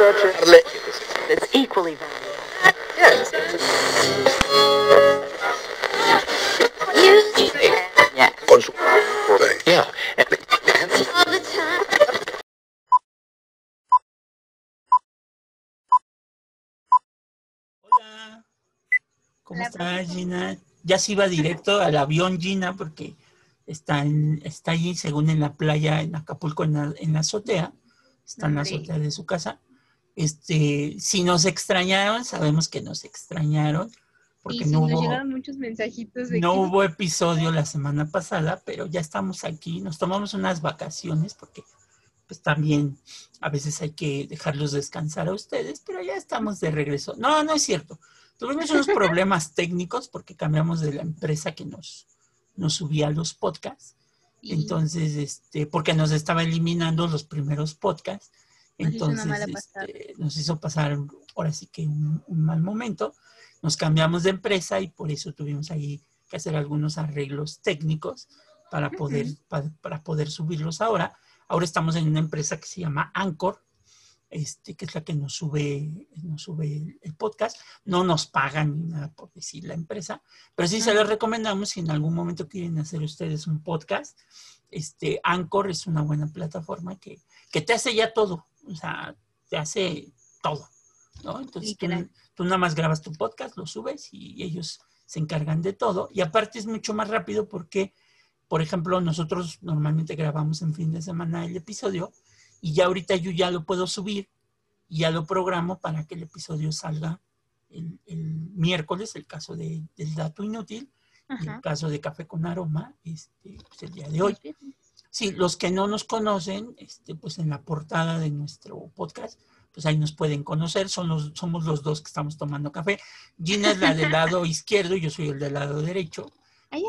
that's equally. Yes. Yeah. Con su... Hola. ¿Cómo estás, Gina? Ya se iba directo al avión, Gina, porque está, en, está allí, según en la playa, en Acapulco, en la, en la azotea. Está en la azotea de su casa. Este, si nos extrañaron, sabemos que nos extrañaron, porque y no nos hubo, llegaron muchos mensajitos de no que hubo episodio la semana pasada, pero ya estamos aquí. Nos tomamos unas vacaciones porque pues también a veces hay que dejarlos descansar a ustedes, pero ya estamos de regreso. No, no es cierto. Tuvimos unos problemas técnicos porque cambiamos de la empresa que nos, nos subía los podcasts. y Entonces, este, porque nos estaba eliminando los primeros podcasts. Entonces, este, nos hizo pasar ahora sí que un, un mal momento. Nos cambiamos de empresa y por eso tuvimos ahí que hacer algunos arreglos técnicos para poder, pa- para, poder subirlos ahora. Ahora estamos en una empresa que se llama Anchor, este, que es la que nos sube, nos sube el, el podcast. No nos pagan ni nada por decir la empresa, pero sí se les recomendamos si en algún momento quieren hacer ustedes un podcast. Este, Anchor es una buena plataforma que, que te hace ya todo, o sea, te hace todo, ¿no? Entonces tú, tú nada más grabas tu podcast, lo subes y ellos se encargan de todo. Y aparte es mucho más rápido porque, por ejemplo, nosotros normalmente grabamos en fin de semana el episodio y ya ahorita yo ya lo puedo subir y ya lo programo para que el episodio salga el, el miércoles, el caso de- del dato inútil, y el caso de Café con Aroma, este, pues el día de hoy. Sí, los que no nos conocen, este, pues en la portada de nuestro podcast, pues ahí nos pueden conocer. Son los, somos los dos que estamos tomando café. Gina es la del lado izquierdo y yo soy el del lado derecho. Ay,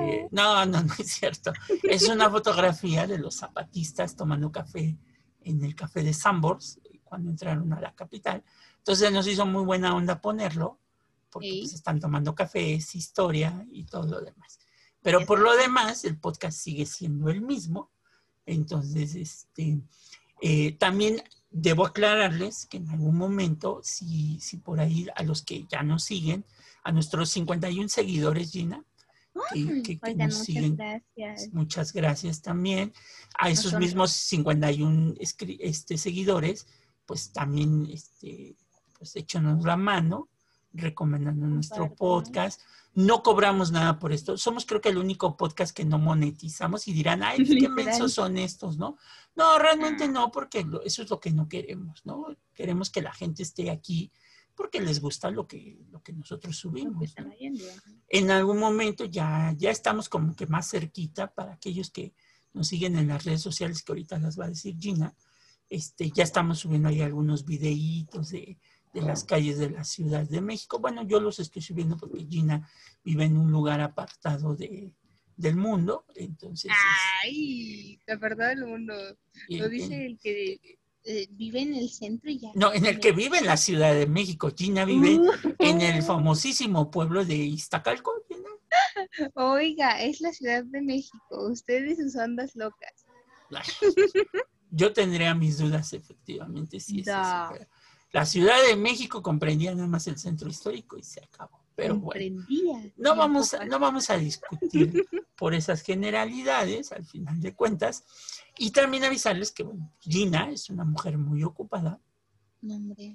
Eh, no, no, no es cierto. Es una fotografía de los zapatistas tomando café en el café de Sambors cuando entraron a la capital. Entonces nos hizo muy buena onda ponerlo, porque Sí. pues, están tomando café, es historia y todo lo demás. Pero por lo demás, el podcast sigue siendo el mismo. Entonces, este, eh, también debo aclararles que en algún momento, si, si por ahí a los que ya nos siguen, a nuestros 51 seguidores, Gina, que, que- que Oigan, nos muchas siguen, gracias. muchas gracias también. A esos mismos 51 escri- este, seguidores, pues también este, pues échanos la mano recomendando nuestro podcast. No cobramos nada por esto. Somos creo que el único podcast que no monetizamos y dirán, ay, qué Literal. mensos son estos, ¿no? No, realmente Ah. no, porque lo- eso es lo que no queremos, ¿no? Queremos que la gente esté aquí porque les gusta lo que, lo que nosotros subimos. en algún momento ya, ya estamos como que más cerquita para aquellos que nos siguen en las redes sociales, que ahorita las va a decir Gina. Este, ya estamos subiendo ahí algunos videitos de, de las calles de la Ciudad de México. Bueno, yo los estoy subiendo porque Gina vive en un lugar apartado de, del mundo. Entonces, Ay, la verdad del mundo. Lo en- dice el que eh, vive en el centro y ya. no, en el que vive en la Ciudad de México. Gina vive Uh, en el famosísimo pueblo de Iztacalco. Gina. Oiga, es la Ciudad de México. Ustedes sus ondas locas. Yo tendría mis dudas, efectivamente, si es eso, Da. pero La Ciudad de México comprendía nada más el centro histórico y se acabó. Pero bueno, no vamos, a, no vamos a discutir por esas generalidades, al final de cuentas. Y también avisarles que bueno, Gina es una mujer muy ocupada.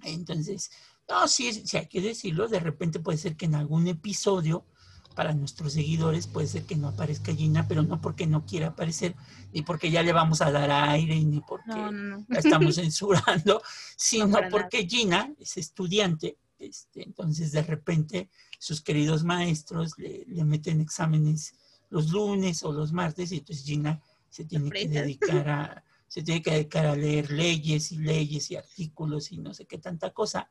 Entonces, no, sí, sí hay que decirlo. De repente puede ser que en algún episodio, para nuestros seguidores, puede ser que no aparezca Gina, pero no porque no quiera aparecer, ni porque ya le vamos a dar aire, ni porque No, no, no. la estamos censurando, sino porque Gina es estudiante, este, entonces de repente sus queridos maestros le, le meten exámenes los lunes o los martes y entonces Gina se tiene que dedicar a se tiene que dedicar a leer leyes y leyes y artículos y no sé qué tanta cosa.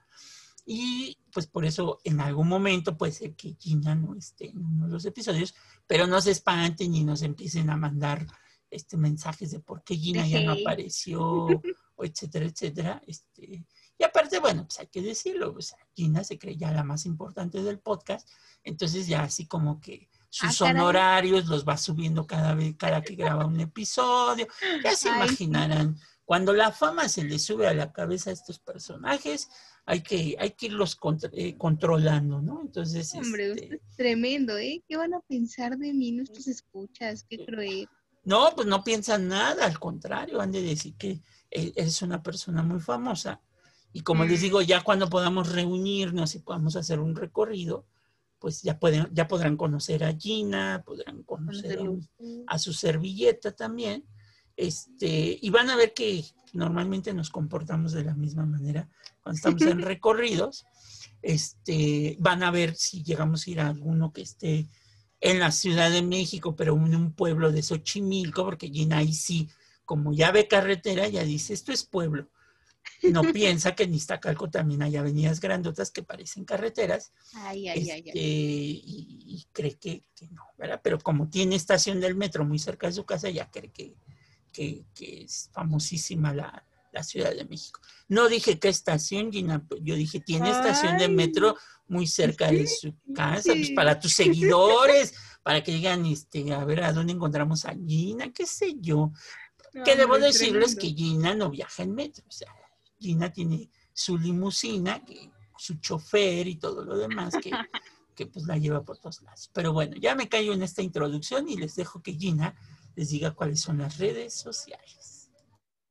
Y pues por eso en algún momento puede ser que Gina no esté en uno de los episodios, pero no se espanten y nos empiecen a mandar este, mensajes de por qué Gina ya no apareció, o etcétera, etcétera. Este, y aparte, bueno, pues hay que decirlo, pues Gina se cree ya la más importante del podcast, entonces ya así como que sus Ah, honorarios los va subiendo cada vez, cada que graba un episodio. Ya se Ay, sí. imaginarán cuando la fama se le sube a la cabeza a estos personajes, hay que, hay que irlos eh, controlando, ¿no? Entonces, Hombre, este, usted es tremendo, ¿eh? ¿Qué van a pensar de mí nuestros escuchas? Qué cruel. no, pues no piensan nada, al contrario, han de decir que eh, eres una persona muy famosa. Y como les Mm. digo, ya cuando podamos reunirnos y podamos hacer un recorrido, pues ya, pueden, ya podrán conocer a Gina, podrán conocer a, un- a su servilleta también. Este, y van a ver que normalmente nos comportamos de la misma manera cuando estamos en recorridos. Este, van a ver si llegamos a ir a alguno que esté en la Ciudad de México, pero en un pueblo de Xochimilco, porque Gina ahí sí, como ya ve carretera, ya dice, esto es pueblo. No piensa que en Iztacalco también hay avenidas grandotas que parecen carreteras Ay, ay, ay, este, ay. y, y cree que, que no, ¿verdad? Pero como tiene estación del metro muy cerca de su casa, ya cree que, que- que es famosísima la, la Ciudad de México. No dije qué estación, Gina, pues, yo dije tiene estación de metro muy cerca de su casa, pues para tus seguidores, para que digan, este, a ver a dónde encontramos a Gina, qué sé yo. Que debo decirles tremendo. que Gina no viaja en metro, o sea, Gina tiene su limusina, que, su chofer y todo lo demás, que, que pues la lleva por todos lados. Pero bueno, ya me callo en esta introducción y les dejo que Gina les diga cuáles son las redes sociales.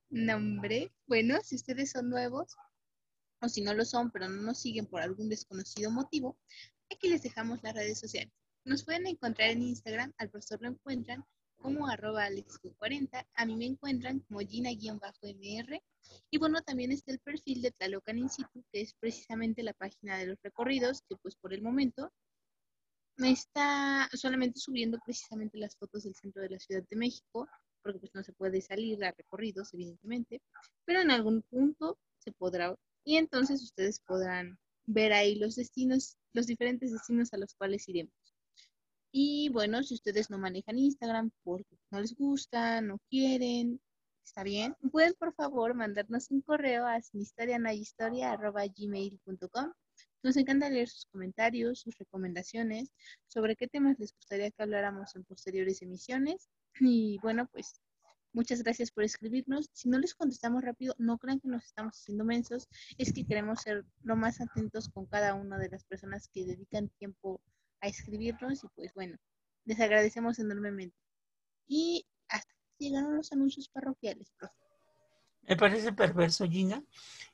Nombre. Bueno, si ustedes son nuevos o si no lo son, pero no nos siguen por algún desconocido motivo, aquí les dejamos las redes sociales. Nos pueden encontrar en Instagram, al profesor lo encuentran como arroba alexq40, a mí me encuentran como gina-mr, y bueno, también está el perfil de Tlalocan Institute, que es precisamente la página de los recorridos, que pues por el momento me está solamente subiendo precisamente las fotos del centro de la Ciudad de México, porque pues no se puede salir a recorridos, evidentemente, pero en algún punto se podrá, y entonces ustedes podrán ver ahí los destinos, los diferentes destinos a los cuales iremos. Y bueno, si ustedes no manejan Instagram porque no les gusta, no quieren, está bien, pueden por favor mandarnos un correo a gmail.com Nos encanta leer sus comentarios, sus recomendaciones sobre qué temas les gustaría que habláramos en posteriores emisiones. Y bueno, pues muchas gracias por escribirnos. Si no les contestamos rápido, no crean que nos estamos haciendo mensos, es que queremos ser lo más atentos con cada una de las personas que dedican tiempo a escribirnos y pues bueno, les agradecemos enormemente. Y hasta llegaron los anuncios parroquiales, profe. Me parece perverso, Gina.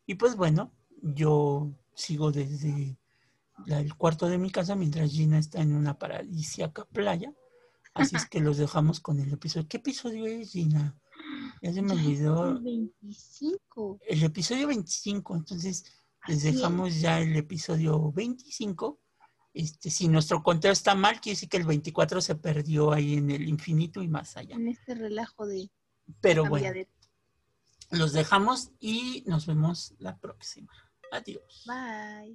Y pues bueno, yo sigo desde el cuarto de mi casa mientras Gina está en una paradisíaca playa. Así es que los dejamos con el episodio. ¿Qué episodio es, Gina? Ya se me olvidó. el 25. El episodio 25. Entonces, les dejamos ya el episodio 25. Este, si nuestro conteo está mal, quiere decir que el 24 se perdió ahí en el infinito y más allá. En este relajo de Pero bueno, cambiadero. los dejamos y nos vemos la próxima. Adiós. Bye.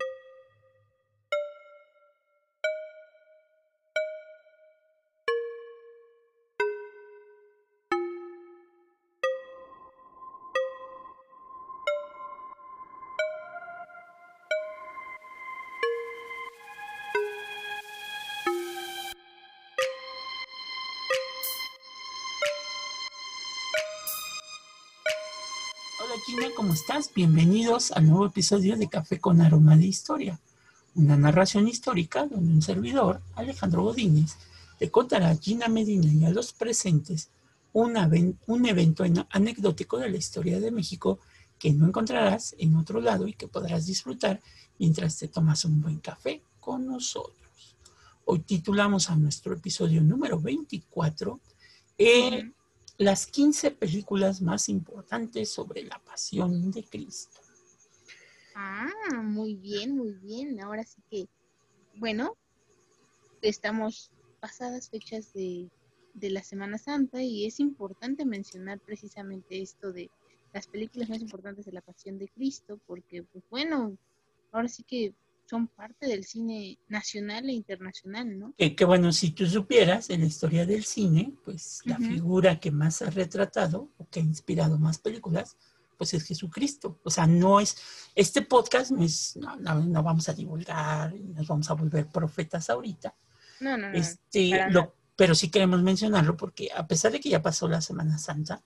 ¿Cómo estás? Bienvenidos al nuevo episodio de Café con Aroma de Historia, una narración histórica donde un servidor, Alejandro Godínez, te contará a Gina Medina y a los presentes un, evento en- anecdótico de la historia de México que no encontrarás en otro lado y que podrás disfrutar mientras te tomas un buen café con nosotros. Hoy titulamos a nuestro episodio número 24 eh, las 15 películas más importantes sobre la pasión de Cristo. Ah, muy bien, muy bien. Ahora sí que, bueno, estamos pasadas fechas de, de la Semana Santa y es importante mencionar precisamente esto de las películas más importantes de la Pasión de Cristo, porque, pues bueno, ahora sí que son parte del cine nacional e internacional, ¿no? Que, que bueno, si tú supieras en la historia del cine, pues la Ujú. figura que más ha retratado o que ha inspirado más películas, pues es Jesucristo. O sea, no es, este podcast no es, no, no, no vamos a divulgar, nos vamos a volver profetas ahorita. No, no, no. Este, lo- pero sí queremos mencionarlo porque a pesar de que ya pasó la Semana Santa,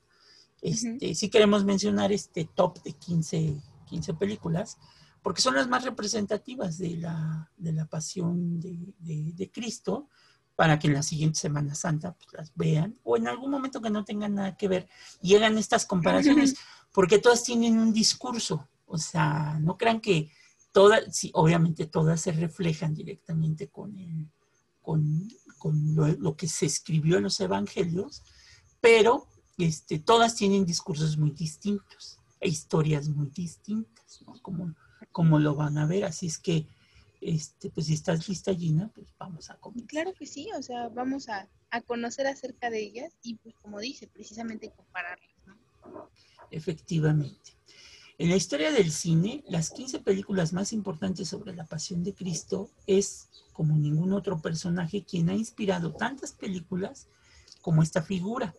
Este, Sí queremos mencionar este top de 15, 15 películas, porque son las más representativas de la, de la pasión de, de- de Cristo, para que en la siguiente Semana Santa pues, las vean, o en algún momento que no tengan nada que ver, y hagan estas comparaciones, porque todas tienen un discurso, o sea, no crean que todas, sí, obviamente todas se reflejan directamente con, el, con, con lo, lo que se escribió en los evangelios, pero este, todas tienen discursos muy distintos e historias muy distintas, ¿no? Como, como lo van a ver, así es que, este, pues si estás lista, Gina, pues vamos a comenzar. Claro que sí, o sea, vamos a, a conocer acerca de ellas y pues como dice, precisamente compararlas, ¿no? Efectivamente. En la historia del cine, las 15 películas más importantes sobre la pasión de Cristo es, como ningún otro personaje, quien ha inspirado tantas películas como esta figura.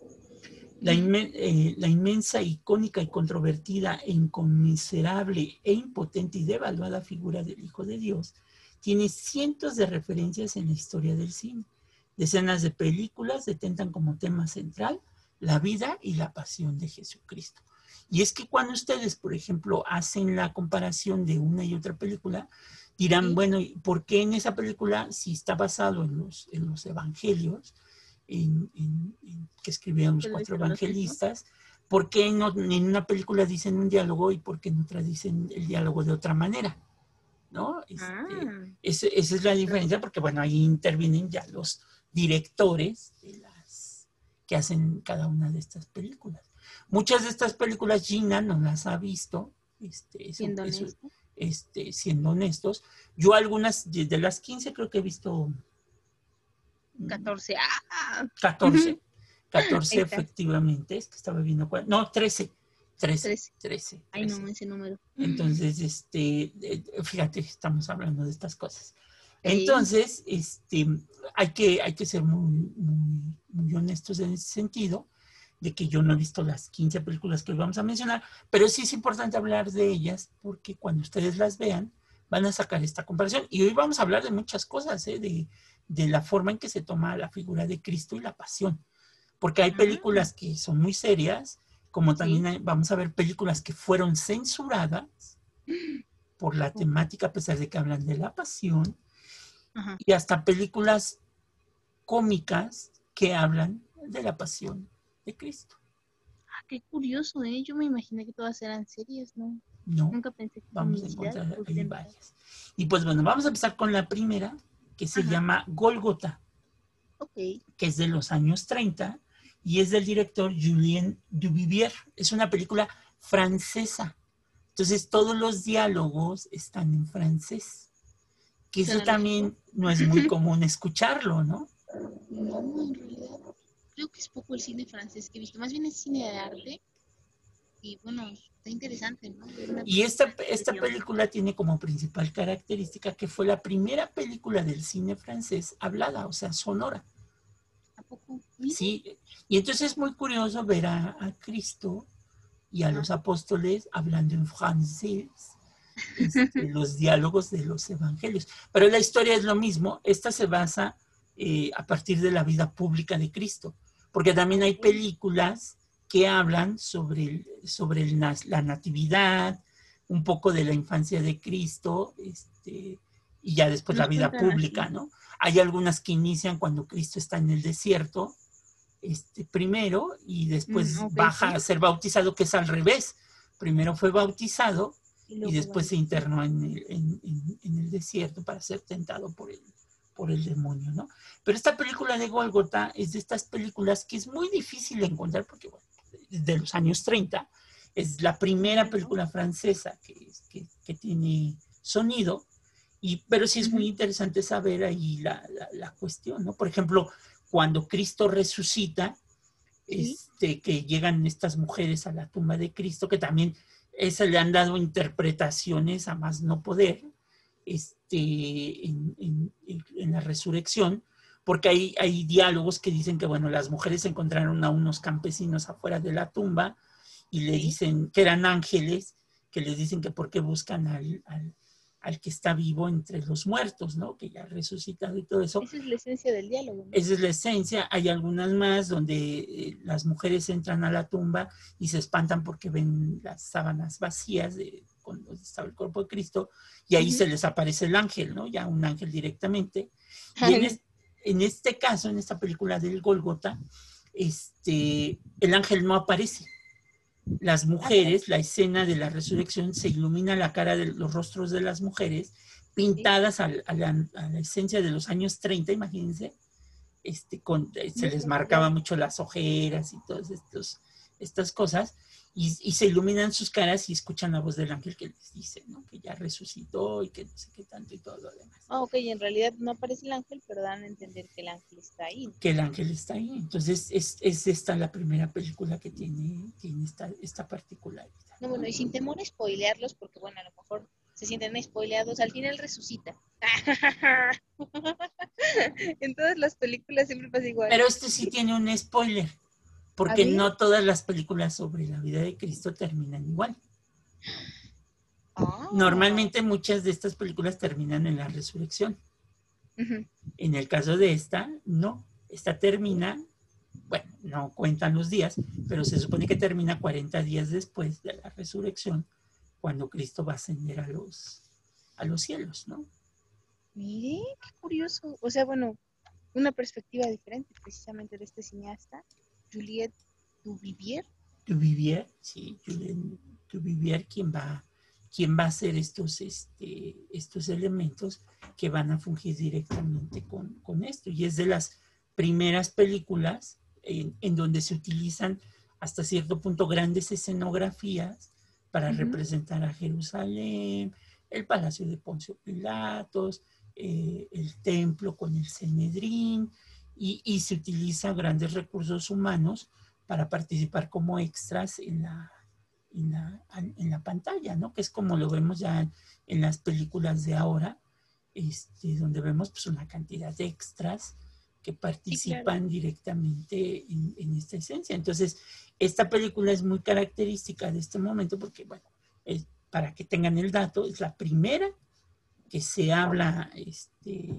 La, inmen- eh, la inmensa, icónica y controvertida e inconmensurable e impotente y devaluada figura del Hijo de Dios tiene cientos de referencias en la historia del cine. Decenas de películas detentan como tema central la vida y la pasión de Jesucristo. Y es que cuando ustedes, por ejemplo, hacen la comparación de una y otra película, dirán, bueno, ¿y ¿por qué en esa película, si está basado en los, en los evangelios en- en- en- que escribieron los cuatro evangelistas, por qué no, en una película dicen un diálogo y por qué en otra dicen el diálogo de otra manera? ¿No? Este, Ah, ese- esa es la diferencia porque, bueno, ahí intervienen ya los directores de las que hacen cada una de estas películas. Muchas de estas películas Gina no las ha visto, este, eso- siendo eso- honesto. este, siendo honestos. Yo algunas de, las 15 creo que he visto 14. ¡Ah! 14. 14 Ahí está. efectivamente, es que estaba viendo cuál- No, 13. 13. 13. 13. Ay, no, 13. ese número. Entonces, este, eh, fíjate, estamos hablando de estas cosas. Entonces, este, hay que, hay que ser muy, muy, muy honestos en ese sentido, de que yo no he visto las 15 películas que vamos a mencionar, pero sí es importante hablar de ellas, porque cuando ustedes las vean, van a sacar esta comparación. Y hoy vamos a hablar de muchas cosas, ¿eh? de, de la forma en que se toma la figura de Cristo y la pasión. Porque hay películas que son muy serias, como también hay- vamos a ver películas que fueron censuradas por la temática, a pesar de que hablan de la pasión, Ajá. y hasta películas cómicas que hablan de la pasión de Cristo. Ah, qué curioso, ¿eh? Yo me imaginé que todas eran series, ¿no? No, Nunca pensé que vamos a encontrar varias. Y pues bueno, vamos a empezar con la primera, que se Ajá. llama Golgota, que es de los años 30 y es del director Julien Duvivier. Es una película francesa. Entonces todos los diálogos están en francés. Que eso también no es muy común escucharlo, ¿no? No, en realidad, creo que es poco el cine francés que he visto. Más bien es cine de arte. Y bueno, está interesante, Y esta, película esta película tiene como principal característica que fue la primera película del cine francés hablada, o sea, sonora. ¿A poco? Sí, y entonces es muy curioso ver a, a Cristo y a los apóstoles hablando en francés, este, los diálogos de los evangelios. Pero la historia es lo mismo, esta se basa eh, a partir de la vida pública de Cristo, porque también hay películas que hablan sobre, el- sobre el la natividad, un poco de la infancia de Cristo, este, y ya después la vida pública, ¿no? Hay algunas que inician cuando Cristo está en el desierto, este, primero, y después Mm, baja sí. a ser bautizado, que es al revés. Primero fue bautizado y después se internó en el, en- en- en el desierto para ser tentado por el, por el demonio, ¿no? Pero esta película de Golgota es de estas películas que es muy difícil de encontrar porque, bueno, de los años 30, es la primera película francesa que, que, que tiene sonido, y, pero sí es muy interesante saber ahí la, la- la cuestión, ¿no? Por ejemplo, cuando Cristo resucita, Sí. este, que llegan estas mujeres a la tumba de Cristo, que también esa le han dado interpretaciones a más no poder este, en- en la resurrección, porque hay, hay diálogos que dicen que, bueno, las mujeres encontraron a unos campesinos afuera de la tumba y le dicen que eran ángeles, que les dicen que por qué buscan al, al- al que está vivo entre los muertos, ¿no? Que ya ha resucitado y todo eso. Esa es la esencia del diálogo. ¿no? Esa es la esencia. Hay algunas más donde eh, las mujeres entran a la tumba y se espantan porque ven las sábanas vacías de cuando estaba el cuerpo de Cristo y ahí se les aparece el ángel, ¿no? Ya un ángel directamente. Y en, es- en este caso, en esta película del Golgota, este, el ángel no aparece. Las mujeres, la escena de la resurrección, se ilumina la cara de los rostros de las mujeres, pintadas a, la, esencia de los años 30, imagínense. Este, con, se les marcaba mucho las ojeras y todas estas cosas, y, y se iluminan sus caras y escuchan la voz del ángel que les dice, ¿no? Que ya resucitó y que no sé qué tanto y todo lo demás. Ah, ok, en realidad no aparece el ángel, pero dan a entender que el ángel está ahí. que el ángel está ahí. Entonces, es, es esta la primera película que tiene, tiene esta, esta particularidad. No, bueno, y sin temor a spoilearlos, porque bueno, a lo mejor se sienten spoileados, al final resucita. en todas las películas siempre pasa igual. Pero este sí tiene un spoiler, porque no todas las películas sobre la vida de Cristo terminan igual. Ah. Normalmente muchas de estas películas terminan en la resurrección. En el caso de esta, no. Esta termina, bueno, no cuentan los días, pero se supone que termina 40 días después de la resurrección, cuando Cristo va a ascender a los, a los cielos, ¿no? Mire, qué curioso. O sea, bueno, una perspectiva diferente precisamente de este cineasta, Juliette Duvivier. Duvivier, sí, Julien Duvivier, quien va, quien va a hacer estos, este, estos elementos que van a fungir directamente con, con esto. Y es de las primeras películas en, en donde se utilizan hasta cierto punto grandes escenografías para representar a Jerusalén, el palacio de Poncio Pilatos, eh, el templo con el Cenedrín, y, y se utilizan grandes recursos humanos para participar como extras en la, en la, en la pantalla, ¿no? Que es como lo vemos ya en las películas de ahora, este, donde vemos pues una cantidad de extras que participan directamente en, en esta esencia. Entonces, esta película es muy característica de este momento porque, bueno, es- para que tengan el dato, es la primera que se habla, este,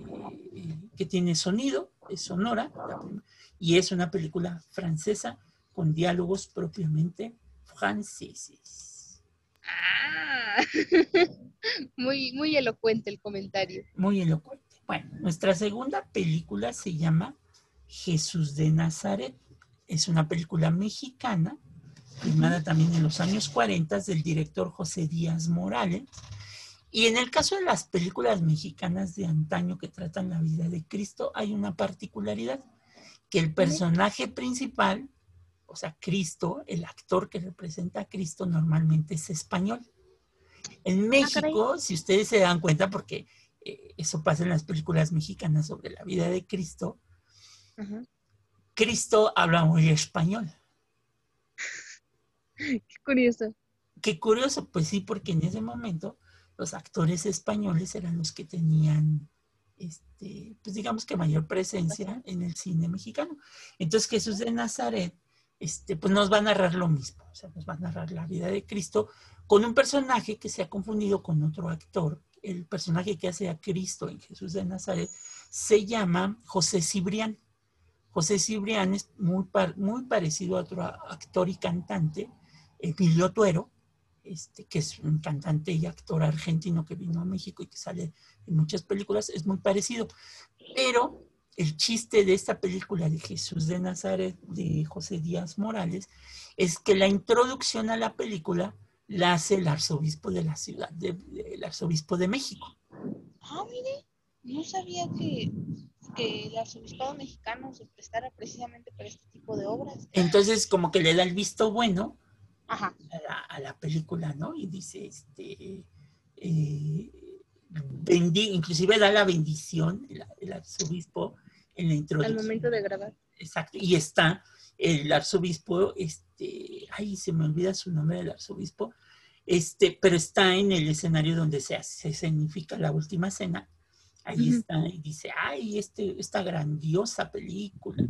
eh, que tiene sonido, sonora, la prim- y es una película francesa con diálogos propiamente franceses. Ah, muy, muy elocuente el comentario. Muy elocuente. Bueno, nuestra segunda película se llama Jesús de Nazaret. Es una película mexicana, filmada también en los años 40 del director José Díaz Morales. Y en el caso de las películas mexicanas de antaño que tratan la vida de Cristo, hay una particularidad, que el personaje principal, o sea, Cristo, el actor que representa a Cristo, normalmente es español. En México, si ustedes se dan cuenta, porque eh, eso pasa en las películas mexicanas sobre la vida de Cristo. Cristo habla muy español. Qué curioso. Qué curioso, pues sí, porque en ese momento los actores españoles eran los que tenían, este, pues digamos que mayor presencia en el cine mexicano. Entonces Jesús de Nazaret, este, pues nos va a narrar lo mismo, o sea, nos va a narrar la vida de Cristo con un personaje que se ha confundido con otro actor. El personaje que hace a Cristo en Jesús de Nazaret se llama José Cibrián. José Cibrián es muy, par- muy parecido a otro actor y cantante, Emilio Tuero, este, que es un cantante y actor argentino que vino a México y que sale en muchas películas, es muy parecido. Pero el chiste de esta película de Jesús de Nazaret de José Díaz Morales es que la introducción a la película la hace el arzobispo de la ciudad, de- de- el arzobispo de México. Ah, mire, no sabía que, que el arzobispado mexicano se prestara precisamente para este tipo de obras. Entonces, como que le da el visto bueno Ajá. a la, a la película, ¿no? Y dice, este, eh, bendi- inclusive da la bendición el, el arzobispo en la Al introducción. momento de grabar. Exacto, y está el arzobispo, este, ay, se me olvida su nombre del arzobispo, este, pero está en el escenario donde se, se escenifica la última cena. Ahí está, y dice, ay, este, esta grandiosa película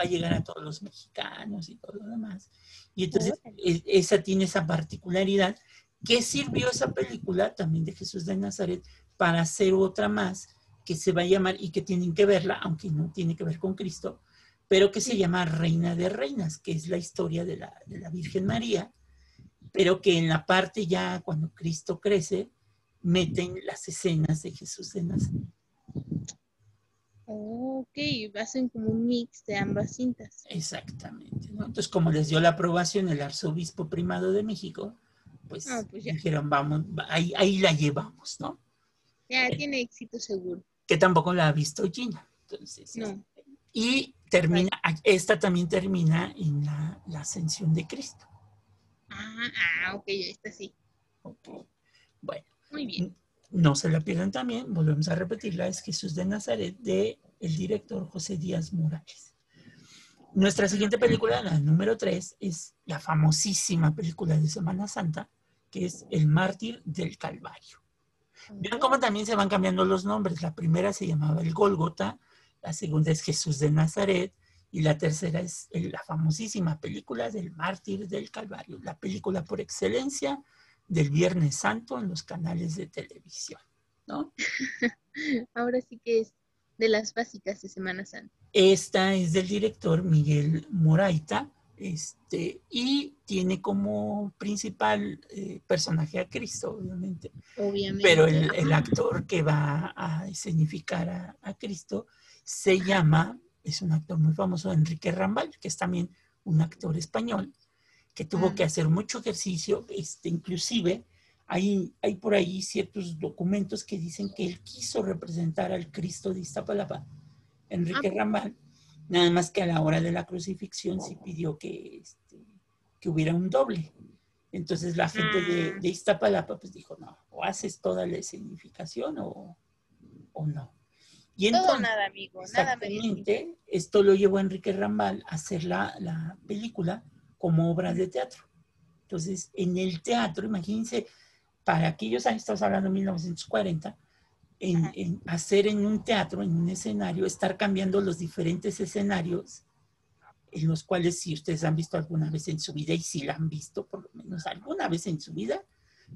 va a llegar a todos los mexicanos y todo lo demás. Y entonces e- esa tiene esa particularidad ¿Qué sirvió esa película también de Jesús de Nazaret para hacer otra más que se va a llamar y que tienen que verla, aunque no tiene que ver con Cristo, pero que se llama Reina de Reinas, que es la historia de la, de la Virgen María, pero que en la parte ya cuando Cristo crece, meten las escenas de Jesús de Nazaret. Ok, hacen como un mix de ambas cintas. Exactamente. ¿no? Entonces, como les dio la aprobación el arzobispo primado de México, pues, Ah, pues ya. dijeron, vamos, ahí, ahí la llevamos, ¿no? Ya tiene éxito seguro. Que tampoco la ha visto Gina. Entonces, No. Y termina, esta también termina en la, la ascensión de Cristo. Ah, ah, ok, ya está sí. Ok. Bueno, Muy bien. No se la pierdan también, volvemos a repetirla, es Jesús de Nazaret de el director José Díaz Morales. Nuestra siguiente película, la número 3, es la famosísima película de Semana Santa, que es El mártir del Calvario. Vean cómo también se van cambiando los nombres. La primera se llamaba El Gólgota, la segunda es Jesús de Nazaret y la tercera es la famosísima película del Mártir del Calvario, la película por excelencia del Viernes Santo en los canales de televisión. ¿no? Ahora sí que es de las básicas de Semana Santa. Esta es del director Miguel Moraita este, y tiene como principal eh, personaje a Cristo, obviamente. Obviamente. Pero el, el actor que va a escenificar a, a Cristo se llama, es un actor muy famoso, Enrique Rambal, que es también un actor español, que tuvo que hacer mucho ejercicio, este, inclusive hay, hay por ahí ciertos documentos que dicen que él quiso representar al Cristo de Iztapalapa, Enrique Ah. Rambal, nada más que a la hora de la crucifixión sí pidió que, este, que hubiera un doble. Entonces la gente de, Ah. de Iztapalapa pues dijo, no, o haces toda la escenificación o, o no. Y Todo entonces, nada, amigo. Nada me esto lo llevó a Enrique Rambal a hacer la, la película como obra de teatro. Entonces, en el teatro, imagínense, para aquellos años, estamos hablando de 1940, en, en hacer en un teatro, en un escenario, estar cambiando los diferentes escenarios en los cuales si ustedes han visto alguna vez en su vida y si la han visto por lo menos alguna vez en su vida,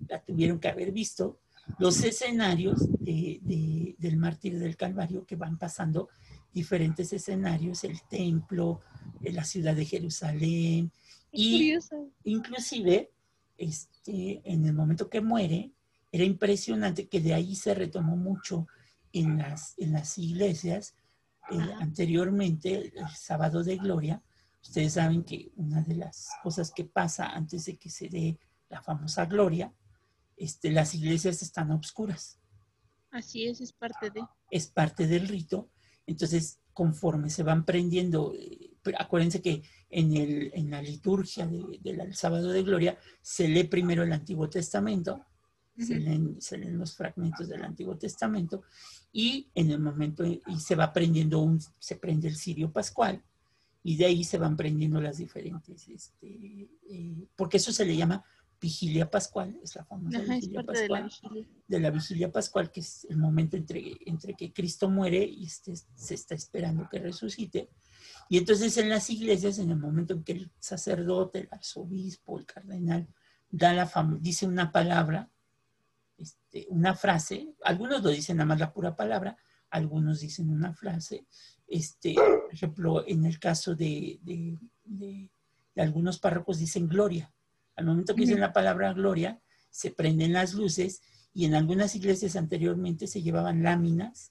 la tuvieron que haber visto, los escenarios de- de- del mártir del Calvario que van pasando diferentes escenarios, el templo, eh, la ciudad de Jerusalén, y inclusive este, en el momento que muere, era impresionante que de ahí se retomó mucho en las, en las iglesias. Eh, anteriormente, el sábado de gloria, ustedes saben que una de las cosas que pasa antes de que se dé la famosa gloria, este, las iglesias están obscuras Así es, es parte de. es parte del rito. Entonces, conforme se van prendiendo, eh, acuérdense que en, el, en la liturgia de- del sábado de gloria se lee primero el Antiguo Testamento, se, leen, se leen los fragmentos del Antiguo Testamento y en el momento, y se va prendiendo un, se prende el cirio pascual y de ahí se van prendiendo las diferentes, este, eh, porque eso se le llama vigilia pascual, es la famosa Ajá, vigilia parte de la pascual vigilia. de la vigilia pascual, que es el momento entre, entre que Cristo muere y este- se está esperando que resucite. Y entonces en las iglesias, en el momento en que el sacerdote, el arzobispo, el cardenal, da la dice una palabra, este, una frase, algunos lo dicen nada más la pura palabra, algunos dicen una frase. Este, por ejemplo, en el caso de, de- de- de algunos párrocos dicen gloria. Al momento que dicen la palabra gloria, se prenden las luces y en algunas iglesias anteriormente se llevaban láminas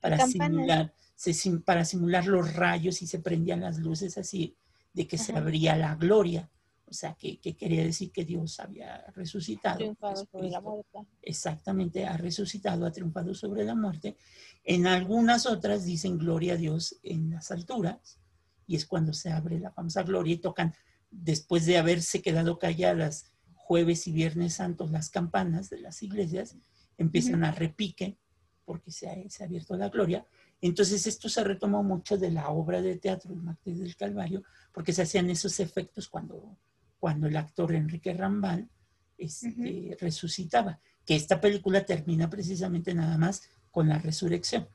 para Campanas. simular, se para simular los rayos y se prendían las luces así de que se abría la gloria. O sea, que, que quería decir que Dios había resucitado. Triunfado sobre la muerte. exactamente ha resucitado, ha triunfado sobre la muerte. En algunas otras dicen gloria a Dios en las alturas y es cuando se abre la famosa gloria y tocan, después de haberse quedado calladas jueves y viernes santos las campanas de las iglesias, empiezan a repique porque se ha, se ha abierto la gloria. Entonces esto se retomó mucho de la obra de teatro El Mártir del Calvario porque se hacían esos efectos cuando, cuando el actor Enrique Rambal este, resucitaba que esta película termina precisamente nada más con la resurrección.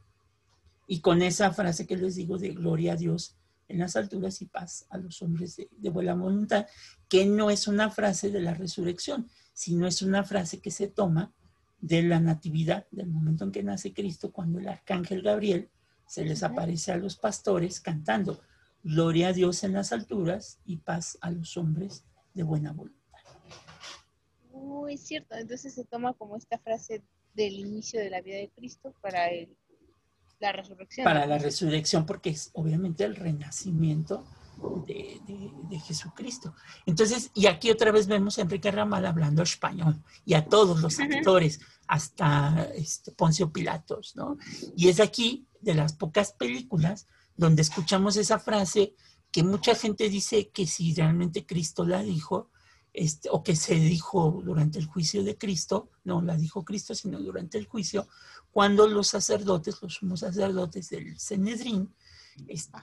Y con esa frase que les digo de gloria a Dios en las alturas y paz a los hombres de, de buena voluntad, que no es una frase de la resurrección, sino es una frase que se toma de la natividad, del momento en que nace Cristo, cuando el arcángel Gabriel se les aparece a los pastores cantando, Gloria a Dios en las alturas y paz a los hombres de buena voluntad. Es cierto. Entonces se toma como esta frase del inicio de la vida de Cristo para el, la resurrección. Para la resurrección, porque es obviamente el renacimiento de, de- de Jesucristo. Entonces, y aquí otra vez vemos a Enrique Ramal hablando español y a todos los actores, hasta este, Poncio Pilatos, ¿no? Y es aquí de las pocas películas donde escuchamos esa frase que mucha gente dice que si realmente Cristo la dijo, este, o que se dijo durante el juicio de Cristo, no la dijo Cristo, sino durante el juicio, cuando los sacerdotes, los sumos sacerdotes del Sanedrín, este,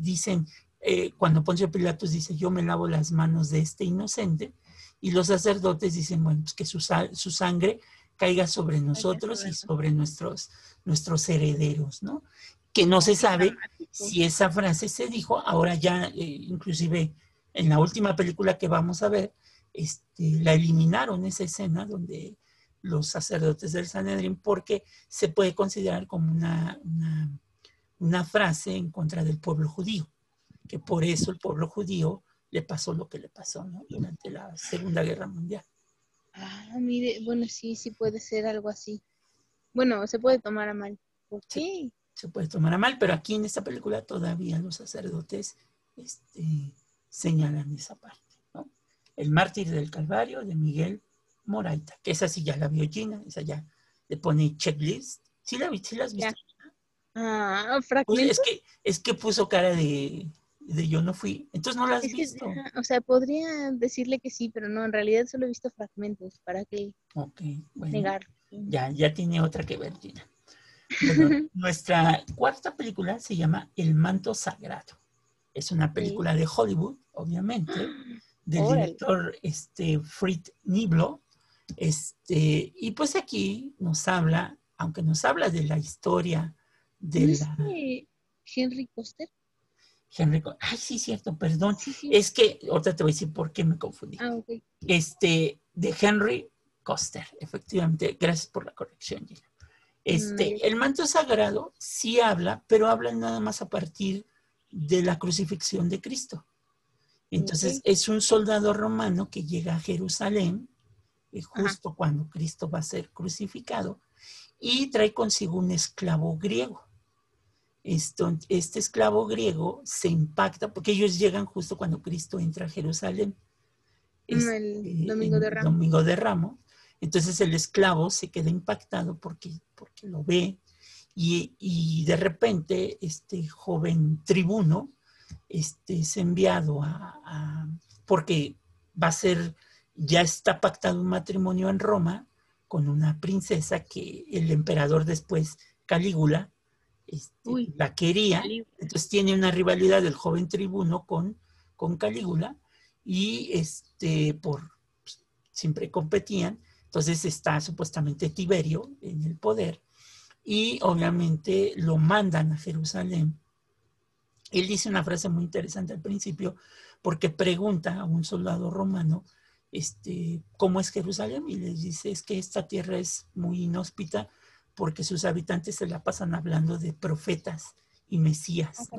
dicen, eh, cuando Poncio Pilatos dice, yo me lavo las manos de este inocente, y los sacerdotes dicen, bueno, pues que su, su sangre caiga sobre nosotros y sobre nuestros, nuestros herederos, ¿no? Que no se sabe si esa frase se dijo, ahora ya, eh, inclusive en la última película que vamos a ver, este, la eliminaron esa escena donde los sacerdotes del Sanedrín, porque se puede considerar como una, una, una frase en contra del pueblo judío, que por eso el pueblo judío le pasó lo que le pasó ¿no? durante la Segunda Guerra Mundial. Ah, mire, bueno, sí, sí puede ser algo así. Bueno, se puede tomar a mal. ¿Por qué? se puede tomar a mal, pero aquí en esta película todavía los sacerdotes este, señalan esa parte. ¿no? El mártir del Calvario de Miguel Moraita, que esa sí ya la vio Gina, esa ya le pone checklist. ¿Sí la, sí la has visto? Ah, Pues fragmentos. es, que, es que puso cara de, de yo no fui, entonces no la has Es visto. o sea, podría decirle que sí, pero no, en realidad solo he visto fragmentos. ¿Para qué bueno. negar? Ya, ya tiene otra que ver, Gina. Bueno, nuestra cuarta película se llama El manto sagrado. Es una película de Hollywood, obviamente, del Órale. director este, Fritz Niblo. Este, y pues aquí nos habla, aunque nos habla de la historia de ¿No la de Henry Coster? Henry. Ay, sí, cierto, perdón. Sí, sí. Es que ahorita te voy a decir por qué me confundí. Ah, este, de Henry Coster, efectivamente. Gracias por la corrección, Gina. Este, Mm. el manto sagrado sí habla, pero habla nada más a partir de la crucifixión de Cristo. Entonces, es un soldado romano que llega a Jerusalén eh, justo cuando Cristo va a ser crucificado y trae consigo un esclavo griego. Esto, este esclavo griego se impacta porque ellos llegan justo cuando Cristo entra a Jerusalén. Este, el Domingo en de Ramos. Domingo de Ramos. Entonces el esclavo se queda impactado porque, porque lo ve y, y de repente este joven tribuno este, es enviado a, a- porque va a ser, ya está pactado un matrimonio en Roma con una princesa que el emperador después, Calígula, este, Uy. la quería. Entonces tiene una rivalidad del joven tribuno con, con Calígula y este, por, pues, siempre competían. Entonces está supuestamente Tiberio en el poder y obviamente lo mandan a Jerusalén. Él dice una frase muy interesante al principio porque pregunta a un soldado romano este, cómo es Jerusalén y les dice es que esta tierra es muy inhóspita porque sus habitantes se la pasan hablando de profetas y mesías.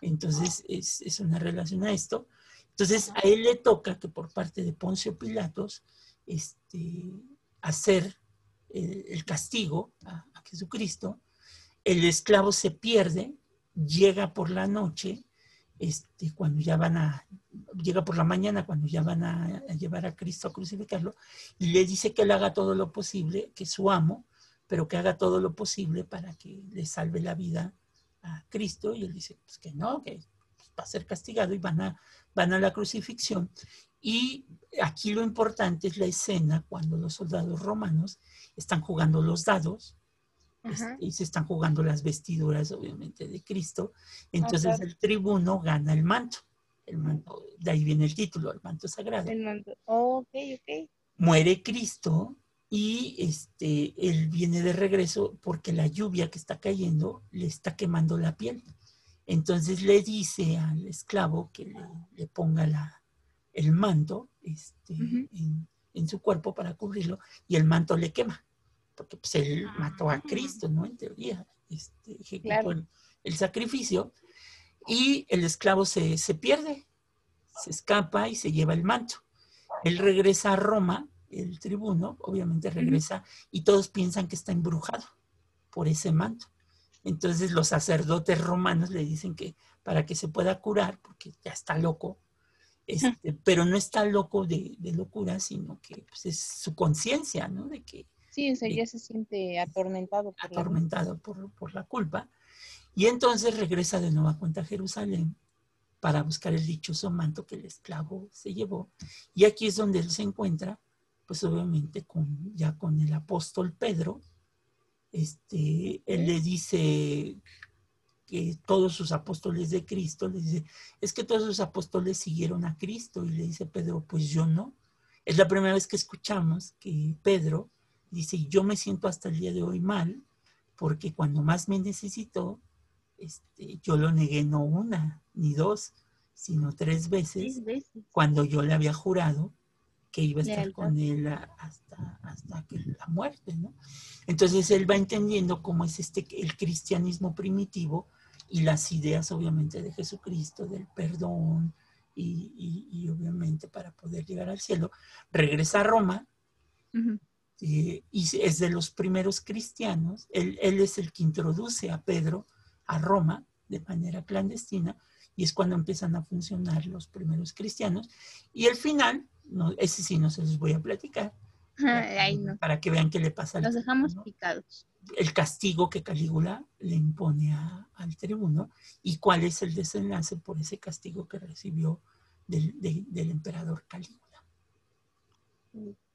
Entonces es, es una relación a esto. Entonces a él le toca que por parte de Poncio Pilatos este, hacer el, el castigo a, a Jesucristo. El esclavo se pierde, llega por la noche, este, cuando ya van a, llega por la mañana cuando ya van a, a llevar a Cristo a crucificarlo, y le dice que él haga todo lo posible, que su amo, pero que haga todo lo posible para que le salve la vida a Cristo, y él dice pues, que no, que va a ser castigado y van a, van a la crucifixión. Y aquí lo importante es la escena cuando los soldados romanos están jugando los dados Ajá. este, y se están jugando las vestiduras, obviamente, de Cristo. Entonces claro. el tribuno gana el manto. El manto, de ahí viene el título, el manto sagrado. El manto. Oh, ok, ok. Muere Cristo y este, él viene de regreso porque la lluvia que está cayendo le está quemando la piel. Entonces le dice al esclavo que le, le ponga la, el manto este, en, en su cuerpo para cubrirlo y el manto le quema, porque pues él mató a Cristo, ¿no? En teoría, este, ejecutó Claro. el, el sacrificio y el esclavo se, se pierde, se escapa y se lleva el manto. Él regresa a Roma, el tribuno, obviamente regresa y todos piensan que está embrujado por ese manto. Entonces los sacerdotes romanos le dicen que para que se pueda curar, porque ya está loco, este, pero no está loco de, de locura, sino que pues, es su conciencia, ¿no? De que Sí, o sea, ya se siente atormentado por la atormentado por, por la culpa. Y entonces regresa de nueva cuenta a Jerusalén para buscar el dichoso manto que el esclavo se llevó. Y aquí es donde él se encuentra, pues obviamente con, ya con el apóstol Pedro. Este, él le dice que todos sus apóstoles de Cristo, le dice, es que todos sus apóstoles siguieron a Cristo. Y le dice Pedro, pues yo no. Es la primera vez que escuchamos que Pedro dice, yo me siento hasta el día de hoy mal, porque cuando más me necesitó, este, yo lo negué no una ni dos, sino tres veces, Seis veces. cuando yo le había jurado que iba a estar Lealtad. con él hasta, hasta que la muerte, ¿no? Entonces él va entendiendo cómo es este el cristianismo primitivo y las ideas obviamente de Jesucristo, del perdón y, y- y obviamente para poder llegar al cielo, regresa a Roma eh, y es de los primeros cristianos, él, él es el que introduce a Pedro a Roma de manera clandestina y es cuando empiezan a funcionar los primeros cristianos. Y el final, no, ese sí no se los voy a platicar, Ay, no. para que vean qué le pasa al Los dejamos tribuno, picados. el castigo que Calígula le impone a- al tribuno y cuál es el desenlace por ese castigo que recibió del, de- del emperador Calígula.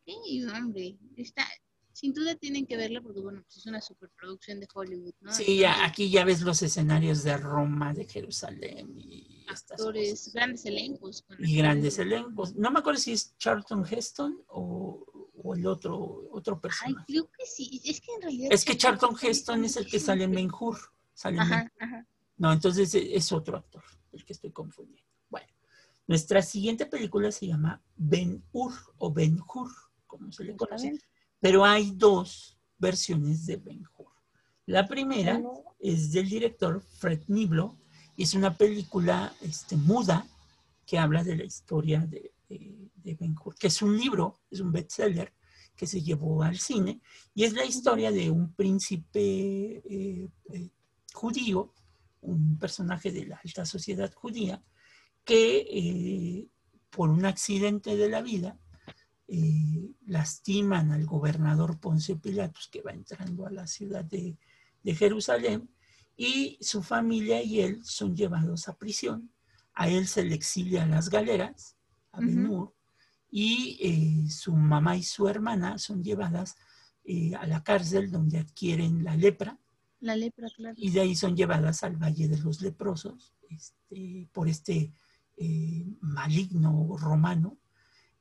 Sí, hombre, está, sin duda tienen que verla porque, bueno, pues es una superproducción de Hollywood, ¿no? Sí, ya, aquí ya ves los escenarios de Roma, de Jerusalén y estas actores, cosas. grandes elencos. Y grandes elencos. No me acuerdo si es Charlton Heston o, o el otro, otro Ay, personaje. creo que sí. Es que en realidad. es que Charlton Heston es el que sale en Ben Hur. Sale en Ben Ajá, ajá. No, entonces e- es otro actor, el que estoy confundiendo. Bueno, nuestra siguiente película se llama Ben Hur o Ben Hur, como se le conoce. Pero hay dos versiones de Ben Hur. La primera es del director Fred Niblo y es una película este, muda que habla de la historia de, de, de Ben Hur, que es un libro, es un bestseller que se llevó al cine y es la historia de un príncipe eh, eh, judío, un personaje de la alta sociedad judía, que eh, por un accidente de la vida eh, lastiman al gobernador Poncio Pilatos que va entrando a la ciudad de, de Jerusalén y su familia y él son llevados a prisión. A él se le exilia a las galeras, a. Ben-Hur, y eh, su mamá y su hermana son llevadas eh, a la cárcel donde adquieren la lepra La lepra, claro. y de ahí son llevadas al Valle de los Leprosos este, por este eh, maligno romano.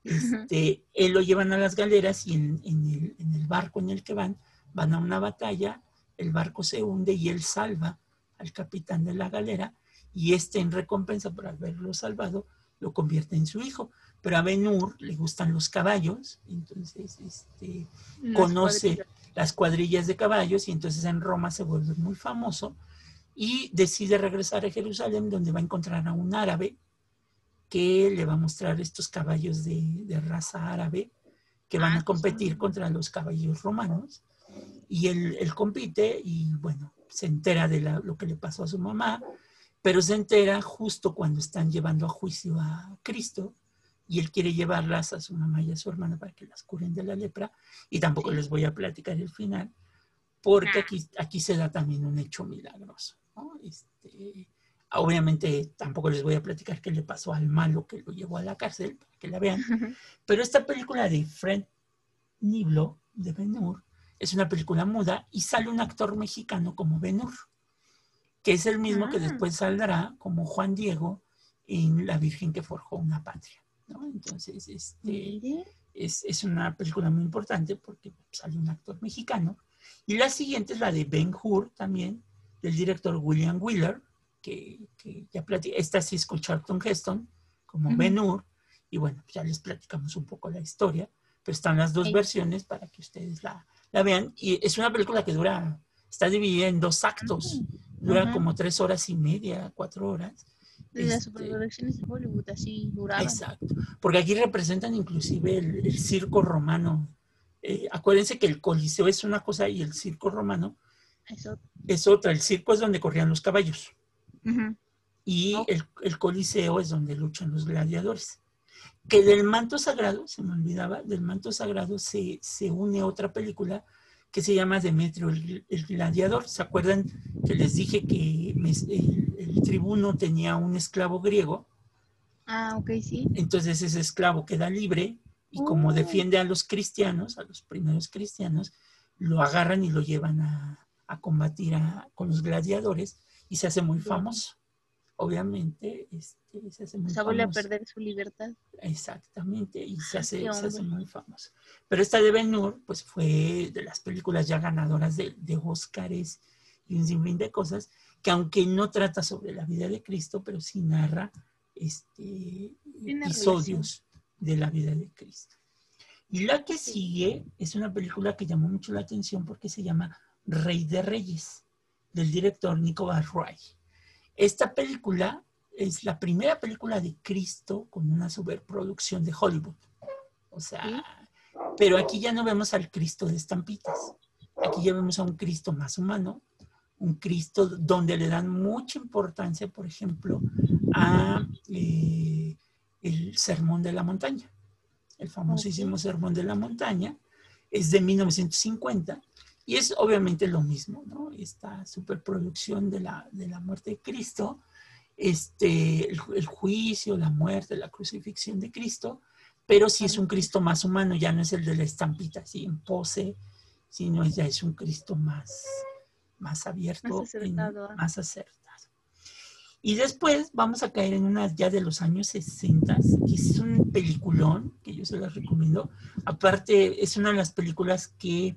Este, él lo llevan a las galeras y en, en el, en el barco en el que van, van a una batalla, el barco se hunde y él salva al capitán de la galera y este en recompensa por haberlo salvado lo convierte en su hijo. Pero a Ben-Hur le gustan los caballos, entonces este, Las conoce las cuadrillas de caballos y entonces en Roma se vuelve muy famoso y decide regresar a Jerusalén donde va a encontrar a un árabe que le va a mostrar estos caballos de, de raza árabe que van Ah, a competir contra los caballos romanos y él, él compite y bueno, se entera de la- lo que le pasó a su mamá, pero se entera justo cuando están llevando a juicio a Cristo y él quiere llevarlas a su mamá y a su hermana para que las curen de la lepra y tampoco Sí. les voy a platicar el final porque aquí, aquí se da también un hecho milagroso. ¿no? Este, obviamente tampoco les voy a platicar qué le pasó al malo que lo llevó a la cárcel, para que la vean, pero esta película de Fred Niblo, de Ben-Hur, es una película muda y sale un actor mexicano como Ben-Hur, que es el mismo que Ah. después saldrá como Juan Diego en La Virgen que forjó una patria. ¿no? Entonces, este, es, es una película muy importante porque sale un actor mexicano. Y la siguiente es la de Ben Hur también, del director William Wheeler, que, que ya platicé. Esta sí es con Charlton Heston, como Ujú. Ben Hur. Y bueno, ya les platicamos un poco la historia. pero están las dos Sí. versiones para que ustedes la, la vean. Y es una película que dura, está dividida en dos actos, dura Ajá. como tres horas y media, cuatro horas. De las Este, superproducciones de Hollywood así duraban. Exacto. Porque aquí representan inclusive el, el circo romano. Eh, acuérdense que el coliseo es una cosa y el circo romano Eso. es otra. El circo es donde corrían los caballos Y el, el coliseo es donde luchan los gladiadores. Que del manto sagrado, se me olvidaba, del manto sagrado se, se une otra película que se llama Demetrio el, el gladiador. ¿Se acuerdan que les dije que el tribuno tenía un esclavo griego? Ah, ok, sí. Entonces ese esclavo queda libre y como Oh. defiende a los cristianos, a los primeros cristianos, lo agarran y lo llevan a, a combatir a- con los gladiadores y se hace muy famoso. Obviamente, este, se hace muy vuelve a perder su libertad. Exactamente, y se hace, se hace muy famoso. Pero esta de Ben Hur, pues fue de las películas ya ganadoras de, de Óscares y un sinfín de cosas, que aunque no trata sobre la vida de Cristo, pero sí narra este, episodios de la vida de Cristo. Y la que sigue es una película que llamó mucho la atención porque se llama Rey de Reyes, del director Nicolas Ray. Esta película es la primera película de Cristo con una superproducción de Hollywood. O sea, pero aquí ya no vemos al Cristo de estampitas. Aquí ya vemos a un Cristo más humano, un Cristo donde le dan mucha importancia, por ejemplo, a eh, el Sermón de la Montaña. El famosísimo Sermón de la Montaña es de 1950 y es obviamente lo mismo, ¿no? Esta superproducción de la, de la muerte de Cristo, este, el, el juicio, la muerte, la crucifixión de Cristo, pero sí es un Cristo más humano, ya no es el de la estampita, así en pose, sino ya es un Cristo más, más abierto, Más acertado, en- ah. más acertado. Y después vamos a caer en una ya de los años 60, que es un peliculón que yo se las recomiendo. Aparte, es una de las películas que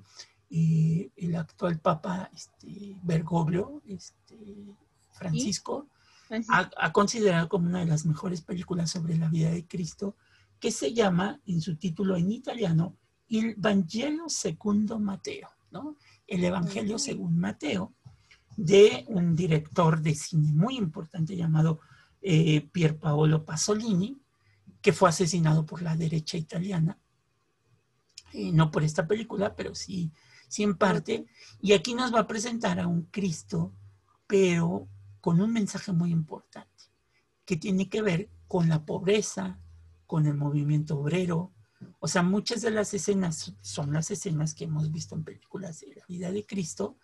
eh, el actual Papa este, Bergoglio, este, Francisco, Francis- ha, ha considerado como una de las mejores películas sobre la vida de Cristo, que se llama, en su título en italiano, Il Vangelo secondo Mateo, ¿no? El Evangelio según Mateo, de un director de cine muy importante llamado eh, Pierpaolo Pasolini, que fue asesinado por la derecha italiana. Eh, no por esta película, pero sí, sí en parte. Y aquí nos va a presentar a un Cristo, pero con un mensaje muy importante, que tiene que ver con la pobreza, con el movimiento obrero. O sea, muchas de las escenas son las escenas que hemos visto en películas de la vida de Cristo,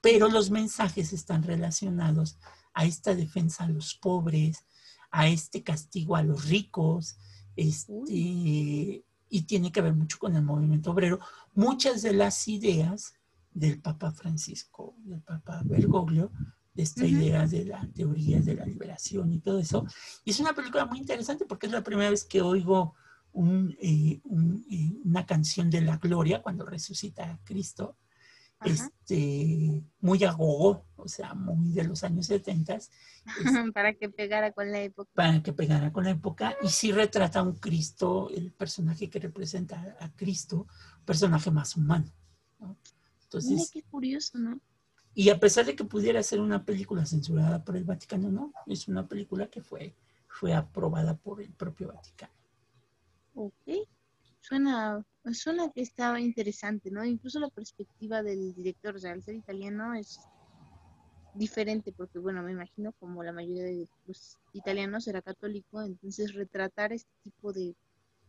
pero los mensajes están relacionados a esta defensa a los pobres, a este castigo a los ricos, este, y tiene que ver mucho con el movimiento obrero. Muchas de las ideas del Papa Francisco, del Papa Bergoglio, de esta idea de la teoría de la liberación y todo eso. Y es una película muy interesante porque es la primera vez que oigo un, eh, un, eh, una canción de la gloria cuando resucita a Cristo. Este, muy agogó, o sea, muy de los años 70, para que pegara con la época. para que pegara con la época, y sí retrata a un Cristo, el personaje que representa a Cristo, un personaje más humano. ¿no? Mira Entonces, qué curioso, ¿no? y a pesar de que pudiera ser una película censurada por el Vaticano, no, es una película que fue, fue aprobada por el propio Vaticano. Ok. Suena, suena que estaba interesante, ¿no? Incluso la perspectiva del director, o sea, al ser italiano es diferente, porque bueno, me imagino como la mayoría de los italianos era católico, entonces retratar este tipo de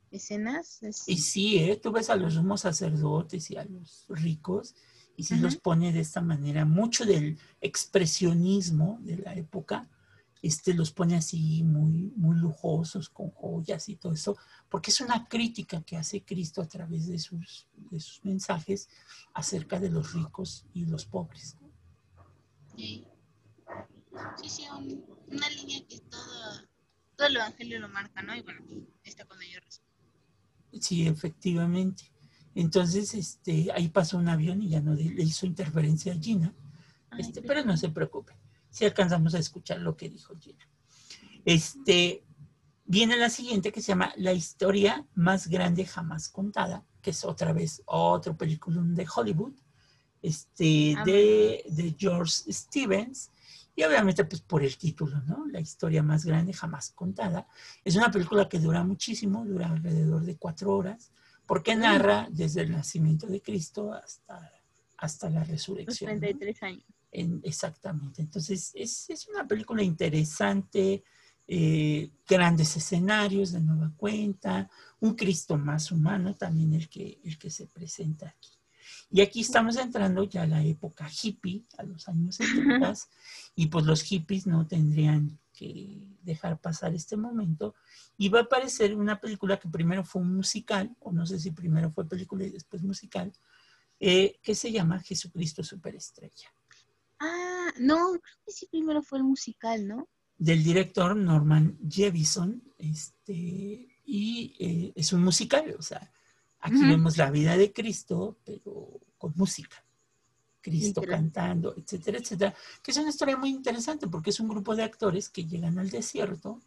escenas es... Y sí, ¿eh? tú ves a los sumos sacerdotes y a los ricos y sí Ajá. los pone de esta manera. Mucho del expresionismo de la época, este, los pone así muy, muy lujosos, con joyas y todo eso, porque es una crítica que hace Cristo a través de sus, de sus mensajes acerca de los ricos y los pobres. Sí, sí, sí, un- una línea que todo, todo el evangelio lo marca, ¿no? Y bueno, está con mayor razón. Sí, efectivamente. Entonces, este, ahí pasó un avión y ya no le hizo interferencia a Gina. Ay, Este, pero- pero no se preocupen, si alcanzamos a escuchar lo que dijo Gina. Este, viene la siguiente que se llama La historia más grande jamás contada, que es otra vez otro película de Hollywood, este, Ah, de, de George Stevens, y obviamente pues por el título, ¿no? La historia más grande jamás contada. Es una película que dura muchísimo, dura alrededor de cuatro horas, porque narra desde el nacimiento de Cristo hasta, hasta la Los resurrección. 33 años. En- exactamente. Entonces, es, es una película interesante, eh, grandes escenarios de nueva cuenta, un Cristo más humano también el que, el que se presenta aquí. Y aquí estamos entrando ya a la época hippie, a los años 70, y pues los hippies no tendrían que dejar pasar este momento. Y va a aparecer una película que primero fue un musical, o no sé si primero fue película y después musical, eh, que se llama Jesucristo Superestrella. Ah, no, creo que sí primero fue el musical, ¿no? del director Norman Jevison, este, y eh, es un musical, o sea, aquí vemos la vida de Cristo, pero con música. Cristo Literal. cantando, etcétera, etcétera, que es una historia muy interesante porque es un grupo de actores que llegan al desierto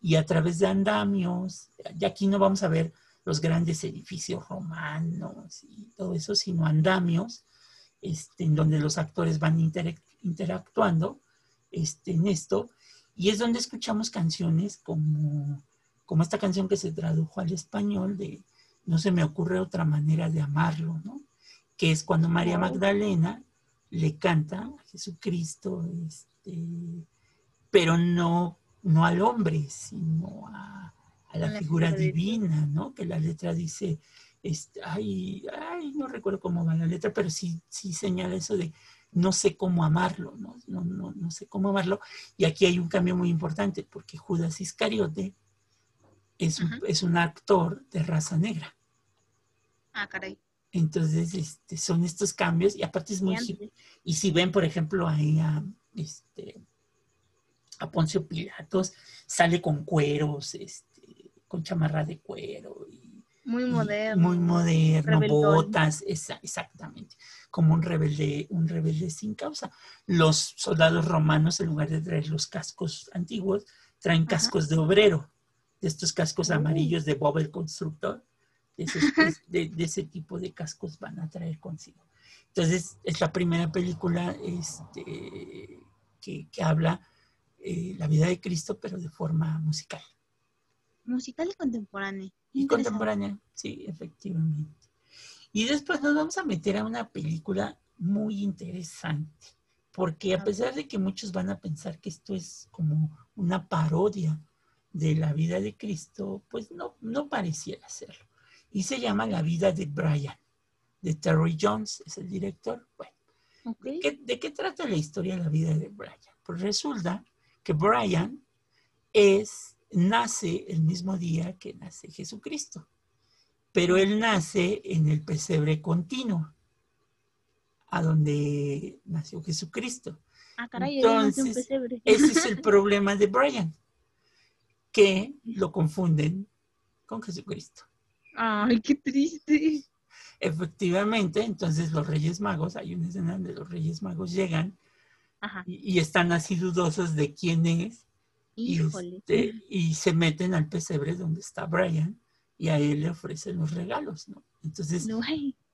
y a través de andamios, y aquí no vamos a ver los grandes edificios romanos y todo eso, sino andamios este, en donde los actores van interac- interactuando este, en esto, y es donde escuchamos canciones como, como esta canción que se tradujo al español de No se me ocurre otra manera de amarlo, ¿no? Que es cuando María. Magdalena le canta a Jesucristo, este, pero no, no al hombre, sino a, a la la figura divina, ¿no? Que la letra dice, este, ay, ay, no recuerdo cómo va la letra, pero sí, sí señala eso de no sé cómo amarlo, ¿no? No, no, no sé cómo amarlo. Y aquí hay un cambio muy importante, porque Judas Iscariote es un, es un actor de raza negra. Ah, caray. Entonces, este, son estos cambios, y aparte es muy. Y si ven, por ejemplo, ahí a, este, a Poncio Pilatos, sale con cueros, este, con chamarra de cuero. Y, Muy moderno. Muy moderno, rebeldón. botas, esa- exactamente. Como un rebelde, un rebelde sin causa. Los soldados romanos, en lugar de traer los cascos antiguos, traen Ajá. cascos de obrero, de estos cascos Oh. amarillos de Bob el Constructor. De, esos- de- de- de ese tipo de cascos van a traer consigo. Entonces, es la primera película este, que, que habla eh, la vida de Cristo, pero de forma musical. Musical y contemporáneo. Y contemporánea, sí, efectivamente. Y después nos vamos a meter a una película muy interesante, porque a pesar de que muchos van a pensar que esto es como una parodia de la vida de Cristo, pues no, no pareciera serlo. Y se llama La vida de Brian, de Terry Jones, es el director. Bueno, Ok. ¿qué- ¿de qué trata la historia de la vida de Brian? Pues resulta que Brian es, nace el mismo día que nace Jesucristo, pero él nace en el pesebre continuo, a donde nació Jesucristo. Ah, caray, un Entonces, pesebre. Ese es el problema de Brian, que lo confunden con Jesucristo. Ay, qué triste. Efectivamente, entonces los Reyes Magos, hay una escena donde los Reyes Magos llegan Ajá. y, y están así dudosos de quién es y, este, y se meten al pesebre donde está Brian y a él le ofrecen los regalos, ¿no? Entonces No.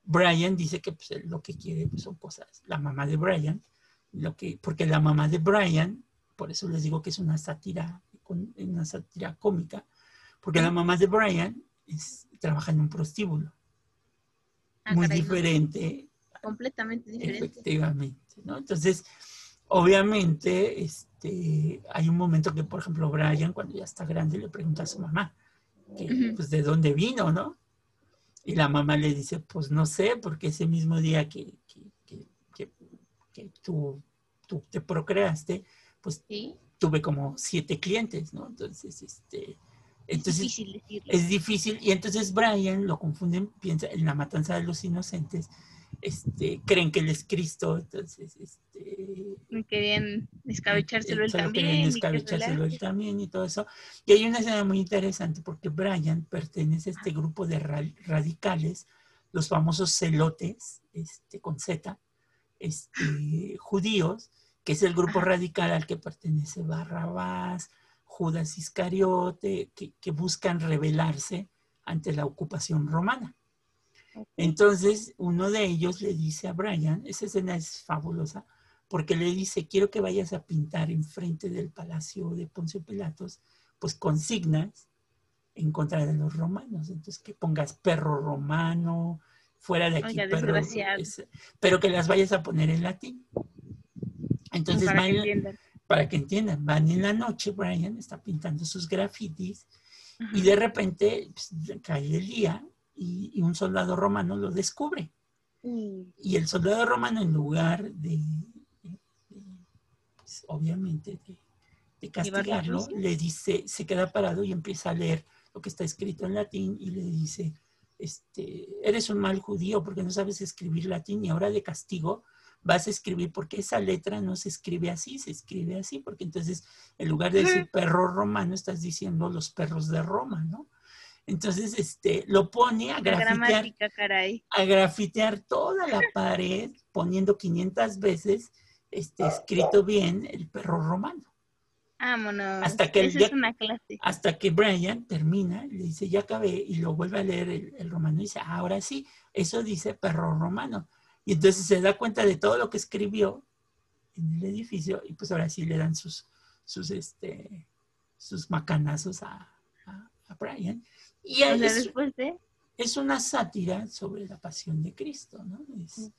Brian dice que pues, él lo que quiere pues, son cosas, la mamá de Brian, lo que, porque la mamá de Brian, por eso les digo que es una sátira, una sátira cómica, porque la mamá de Brian es- trabaja en un prostíbulo, Ah, muy caray, no, diferente completamente diferente. Efectivamente, ¿no? Entonces, obviamente, este, hay un momento que, por ejemplo, Brian, cuando ya está grande, le pregunta a su mamá, que, pues, de dónde vino, ¿no? Y la mamá le dice, pues, no sé, porque ese mismo día que, que, que- que- tú, tú te procreaste, pues, Sí, tuve como siete clientes, ¿no? Entonces, este, es entonces, difícil decirlo. es difícil. Y entonces Brian lo confunden, piensa en la matanza de los inocentes, este, creen que él es Cristo, entonces este, Querían escabechárselo él también. escabechárselo él también y todo eso. Y hay una escena muy interesante porque Brian pertenece a este grupo de ra- radicales, los famosos celotes, este, con Z, este, judíos, que es el grupo radical al que pertenece Barrabás, Judas Iscariote, que, que buscan rebelarse ante la ocupación romana. Entonces, uno de ellos le dice a Brian, esa escena es fabulosa, porque le dice, quiero que vayas a pintar enfrente del palacio de Poncio Pilatos, pues consignas en contra de los romanos. Entonces, que pongas perro romano, fuera de aquí, Oiga, perro, desgraciado. es- pero que las vayas a poner en latín. Entonces, para que van- entiendan. para que entiendan, van en la noche, Brian está pintando sus grafitis Ajá. y de repente pues, cae el día y, y un soldado romano lo descubre. Mm, Y el soldado romano, en lugar de, de- de, pues, obviamente, de, de ¿Llevarlo a castigarlo, le dice, se queda parado y empieza a leer lo que está escrito en latín y le dice, este, eres un mal judío porque no sabes escribir latín y ahora de castigo vas a escribir porque esa letra no se escribe así, se escribe así, porque entonces en lugar de decir perro romano estás diciendo los perros de Roma, ¿no? Entonces, este, lo pone a grafitear caray. a grafitear toda la pared poniendo 500 veces este, escrito bien el perro romano. Vámonos. Hasta que el es una clase. Hasta que Brian termina, le dice, ya acabé, y lo vuelve a leer el, el romano y dice, ahora sí, eso dice perro romano. Y entonces se da cuenta de todo lo que escribió en el edificio y pues ahora sí le dan sus, sus, este, sus macanazos a, a- a Brian. Y O sea, es, después de... es una sátira sobre la pasión de Cristo, ¿no? Es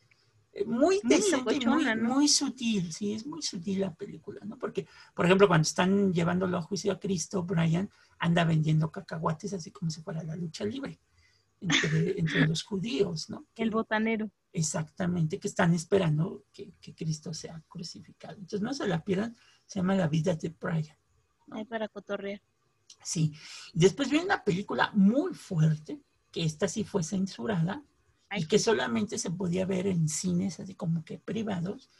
eh, muy decente muy, ¿no? sutil, sí, es muy sutil la película, ¿no? Porque, por ejemplo, cuando están llevándolo a juicio a Cristo, Brian anda vendiendo cacahuates así como si fuera la lucha libre entre, entre los judíos, ¿no? El botanero. exactamente, que están esperando que, que Cristo sea crucificado. Entonces, no se la pierdan, se llama La vida de Brian. Ahí para cotorrear. Sí. Después viene una película muy fuerte, que esta sí fue censurada y que solamente se podía ver en cines así como que privados,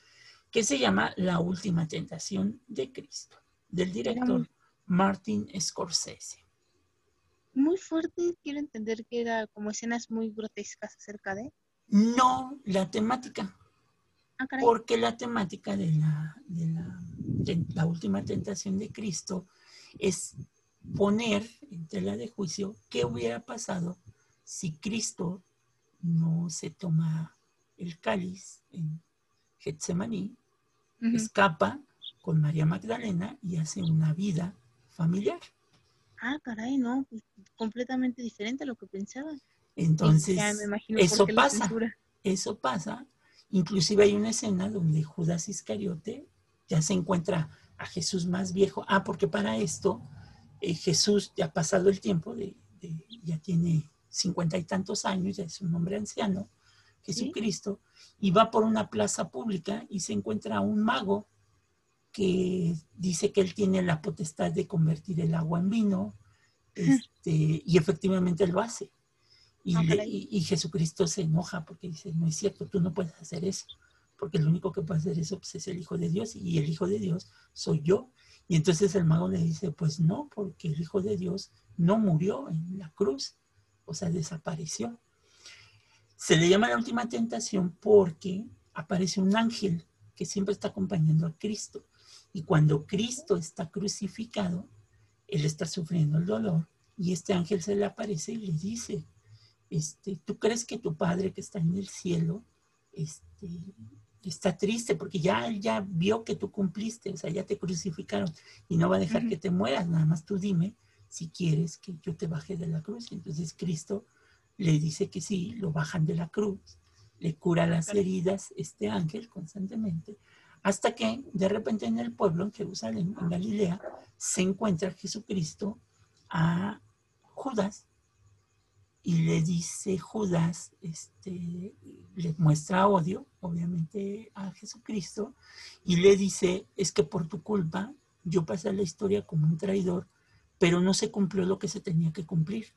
que se llama La Última Tentación de Cristo, del director Martin Scorsese. Muy fuerte. Quiero entender que era como escenas muy grotescas acerca de... No la temática, Ah, porque la temática de la, de la, de la Última Tentación de Cristo es poner en tela de juicio qué hubiera pasado si Cristo no se toma el cáliz en Getsemaní, escapa con María Magdalena y hace una vida familiar. Ah, caray, no. Pues, completamente diferente a lo que pensaba. Entonces, ya me imagino eso pasa, eso pasa. Inclusive hay una escena donde Judas Iscariote ya se encuentra a Jesús más viejo. Ah, porque para esto eh, Jesús ya ha pasado el tiempo, de, de- ya tiene cincuenta y tantos años, ya es un hombre anciano, Jesucristo, y va por una plaza pública y se encuentra a un mago que dice que él tiene la potestad de convertir el agua en vino, este, y efectivamente lo hace. Y, Ah, le- caray. y- y Jesucristo se enoja porque dice, no es cierto, tú no puedes hacer eso, porque el único que puede hacer eso pues, es el Hijo de Dios, y el Hijo de Dios soy yo. Y entonces el mago le dice, pues no, porque el Hijo de Dios no murió en la cruz, o sea, desapareció. Se le llama la última tentación porque aparece un ángel que siempre está acompañando a Cristo. Y cuando Cristo está crucificado, él está sufriendo el dolor y este ángel se le aparece y le dice, este, ¿tú crees que tu padre que está en el cielo este, está triste porque ya él ya vio que tú cumpliste, o sea, ya te crucificaron y no va a dejar que te mueras, nada más tú dime si quieres que yo te baje de la cruz. Entonces Cristo le dice que sí, lo bajan de la cruz, le cura las heridas este ángel constantemente, hasta que de repente en el pueblo, en Jerusalén, en Galilea, se encuentra Jesucristo a Judas y le dice Judas, este, le muestra odio, obviamente, a Jesucristo, y le dice, es que por tu culpa yo pasé a la historia como un traidor, pero no se cumplió lo que se tenía que cumplir.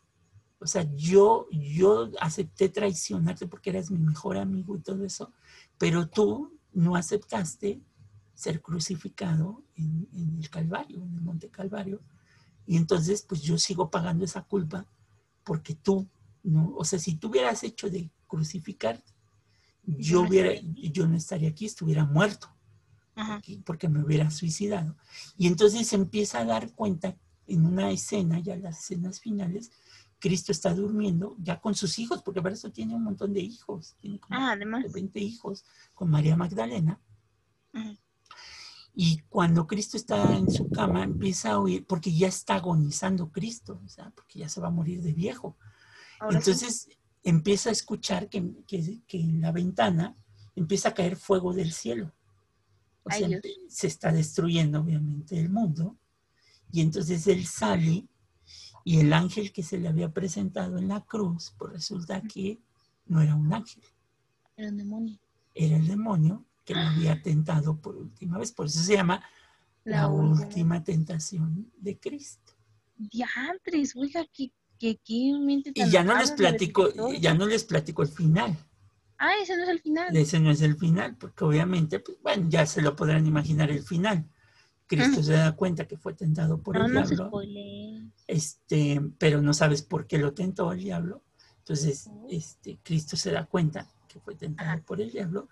O sea, yo, yo acepté traicionarte porque eras mi mejor amigo y todo eso, pero tú no aceptaste ser crucificado en, en el Calvario, en el Monte Calvario. Y entonces, pues yo sigo pagando esa culpa porque tú, no, o sea, si tú hubieras hecho de crucificar, yo, no hubiera, estaría aquí. yo no estaría aquí, estuviera muerto porque, porque me hubiera suicidado. Y entonces se empieza a dar cuenta en una escena, ya las escenas finales, Cristo está durmiendo ya con sus hijos, porque para eso tiene un montón de hijos, tiene como Ah, además. 20 hijos con María Magdalena. Y cuando Cristo está en su cama, empieza a oír, porque ya está agonizando Cristo, o sea, porque ya se va a morir de viejo. Ahora sí. Entonces empieza a escuchar que, que- que en la ventana empieza a caer fuego del cielo. O Ay, sea, Dios. se está destruyendo obviamente el mundo. Y entonces él sale y el ángel que se le había presentado en la cruz, pues resulta que no era un ángel, Era un demonio. era el demonio que lo había tentado por última vez. Por eso se llama la, La última. tentación de Cristo. Diantres, oiga, que, que, Y ya no les platico, ya no les platico el final. Ah, ese no es el final. Ese no es el final, porque obviamente, pues, bueno, ya se lo podrán imaginar el final. Cristo se da cuenta que fue tentado por No, el diablo, este, pero no sabes por qué lo tentó el diablo. Entonces, este, Cristo se da cuenta que fue tentado Ajá. por el diablo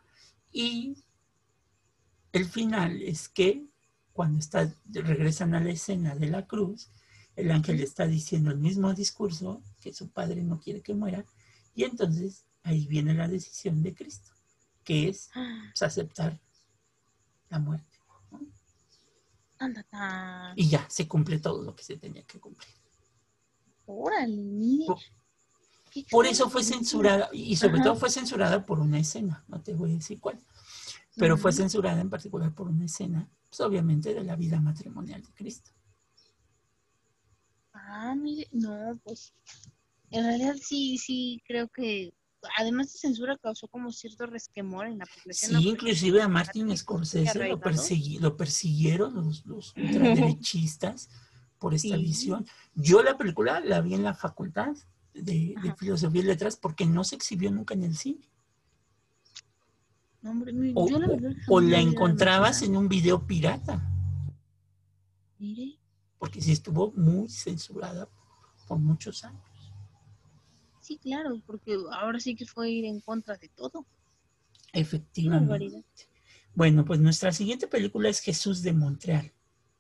y el final es que cuando está, regresan a la escena de la cruz, el ángel está diciendo el mismo discurso que su padre no quiere que muera y entonces ahí viene la decisión de Cristo, que es pues, aceptar la muerte. Y ya, se cumple todo lo que se tenía que cumplir. Órale. Por- Por eso fue censurada, y sobre Ajá. todo fue censurada por una escena, no te voy a decir cuál, pero fue censurada en particular por una escena, pues obviamente de la vida matrimonial de Cristo. Ah, mire, no, pues. En realidad sí, sí, creo que. Además de censura causó como cierto resquemor en la población. Sí, ¿no? inclusive a Martin Scorsese lo, persegui- lo persiguieron los, los ultraderechistas por esta Sí. visión. Yo la película la vi en la facultad de. Filosofía y Letras porque no se exhibió nunca en el cine. No, hombre, O, yo la o- la encontrabas en un video pirata, Mire, porque sí estuvo muy censurada por muchos años. sí, claro, porque ahora sí que fue ir en contra de todo. Efectivamente. Bueno, pues nuestra siguiente película es Jesús de Montreal,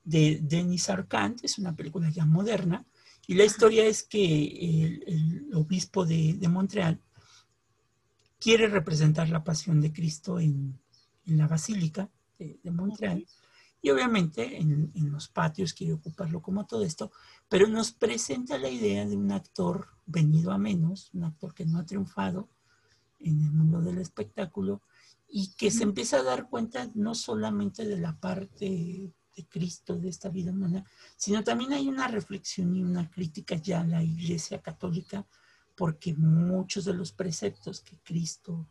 de Denis Arcand. Es una película ya moderna. Y la historia es que el, el obispo de, de Montreal quiere representar la pasión de Cristo en, en la basílica de, de Montreal. Y obviamente en, en los patios quiere ocuparlo como todo esto, pero nos presenta la idea de un actor venido a menos, un actor que no ha triunfado en el mundo del espectáculo y que se empieza a dar cuenta no solamente de la parte de Cristo, de esta vida humana, sino también hay una reflexión y una crítica ya a la Iglesia Católica, porque muchos de los preceptos que Cristo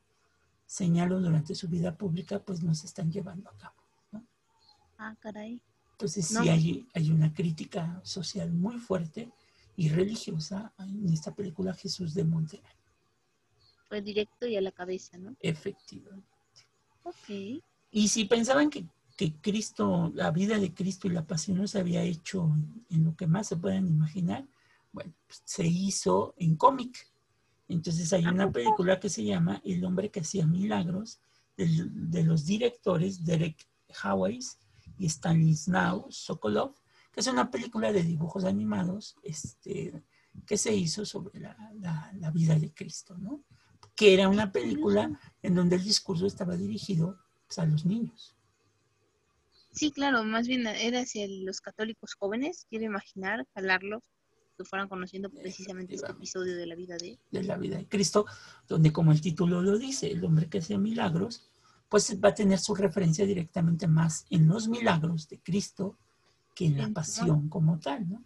señaló durante su vida pública, pues no se están llevando a cabo. Ah, caray. Entonces No. sí hay, hay una crítica social muy fuerte y religiosa en esta película Jesús de Montreal, Fue directo y a la cabeza, ¿no? efectivamente. Ok. Y si pensaban que, que Cristo, la vida de Cristo y la pasión no se había hecho en, lo que más se puedan imaginar, bueno, pues, se hizo en cómic. Entonces hay ¿A una película que se llama El hombre que hacía milagros, del- de, los directores Derek Hawes y Stanislaw Sokolov, que es una película de dibujos animados este, que se hizo sobre la, la- la vida de Cristo, ¿no? Que era una película en donde el discurso estaba dirigido pues, a los niños. Sí, claro, más bien era hacia los católicos jóvenes, quiero imaginar, jalarlos, que fueran conociendo precisamente este episodio de la vida de... de la vida de Cristo, donde como el título lo dice, el hombre que hacía milagros, pues va a tener su referencia directamente más en los milagros de Cristo que en la pasión como tal, ¿no?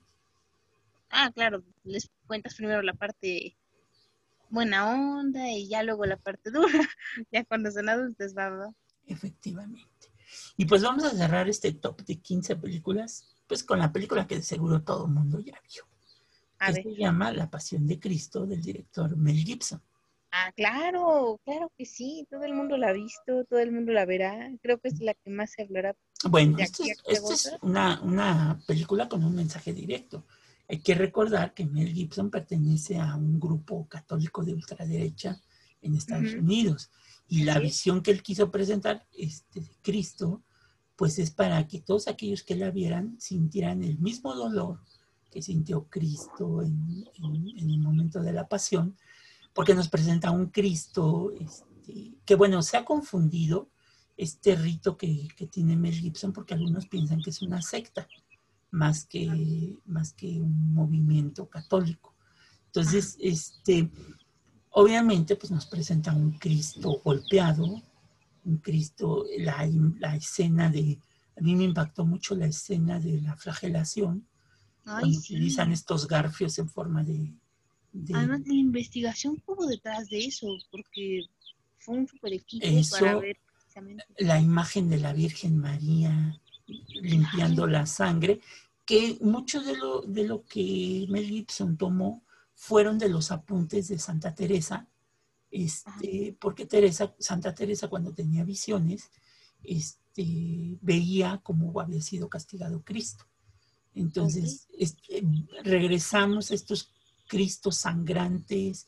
Ah, claro, les cuentas primero la parte buena onda y ya luego la parte dura, ya cuando son adultos, va. Efectivamente. Y pues vamos a cerrar este top de 15 películas, pues con la película que de seguro todo el mundo ya vio. A que ver. se llama La Pasión de Cristo del director Mel Gibson. Ah, claro, claro que sí, todo el mundo la ha visto, todo el mundo la verá, creo que es la que más se hablará. Bueno, ¿De esto aquí es, es una, una película con un mensaje directo. Hay que recordar que Mel Gibson pertenece a un grupo católico de ultraderecha en Estados. Unidos. Y la visión que él quiso presentar este, de Cristo, pues es para que todos aquellos que la vieran sintieran el mismo dolor que sintió Cristo en, en- en el momento de la pasión, porque nos presenta un Cristo este, que, bueno, se ha confundido este rito que, que tiene Mel Gibson, porque algunos piensan que es una secta, más que, más que un movimiento católico. Entonces, este, obviamente, pues nos presenta un Cristo golpeado, un Cristo, la, la escena de, a mí me impactó mucho la escena de la flagelación, Ay, cuando sí. utilizan estos garfios en forma de... de- Además, la investigación hubo detrás de eso, porque fue un super equipo Eso- para ver precisamente. la imagen de la Virgen María limpiando la sangre, que mucho de lo, de lo que Mel Gibson tomó fueron de los apuntes de Santa Teresa, este, porque Teresa, Santa Teresa cuando tenía visiones, este, veía cómo había sido castigado Cristo. Entonces, este, regresamos a estos Cristos sangrantes,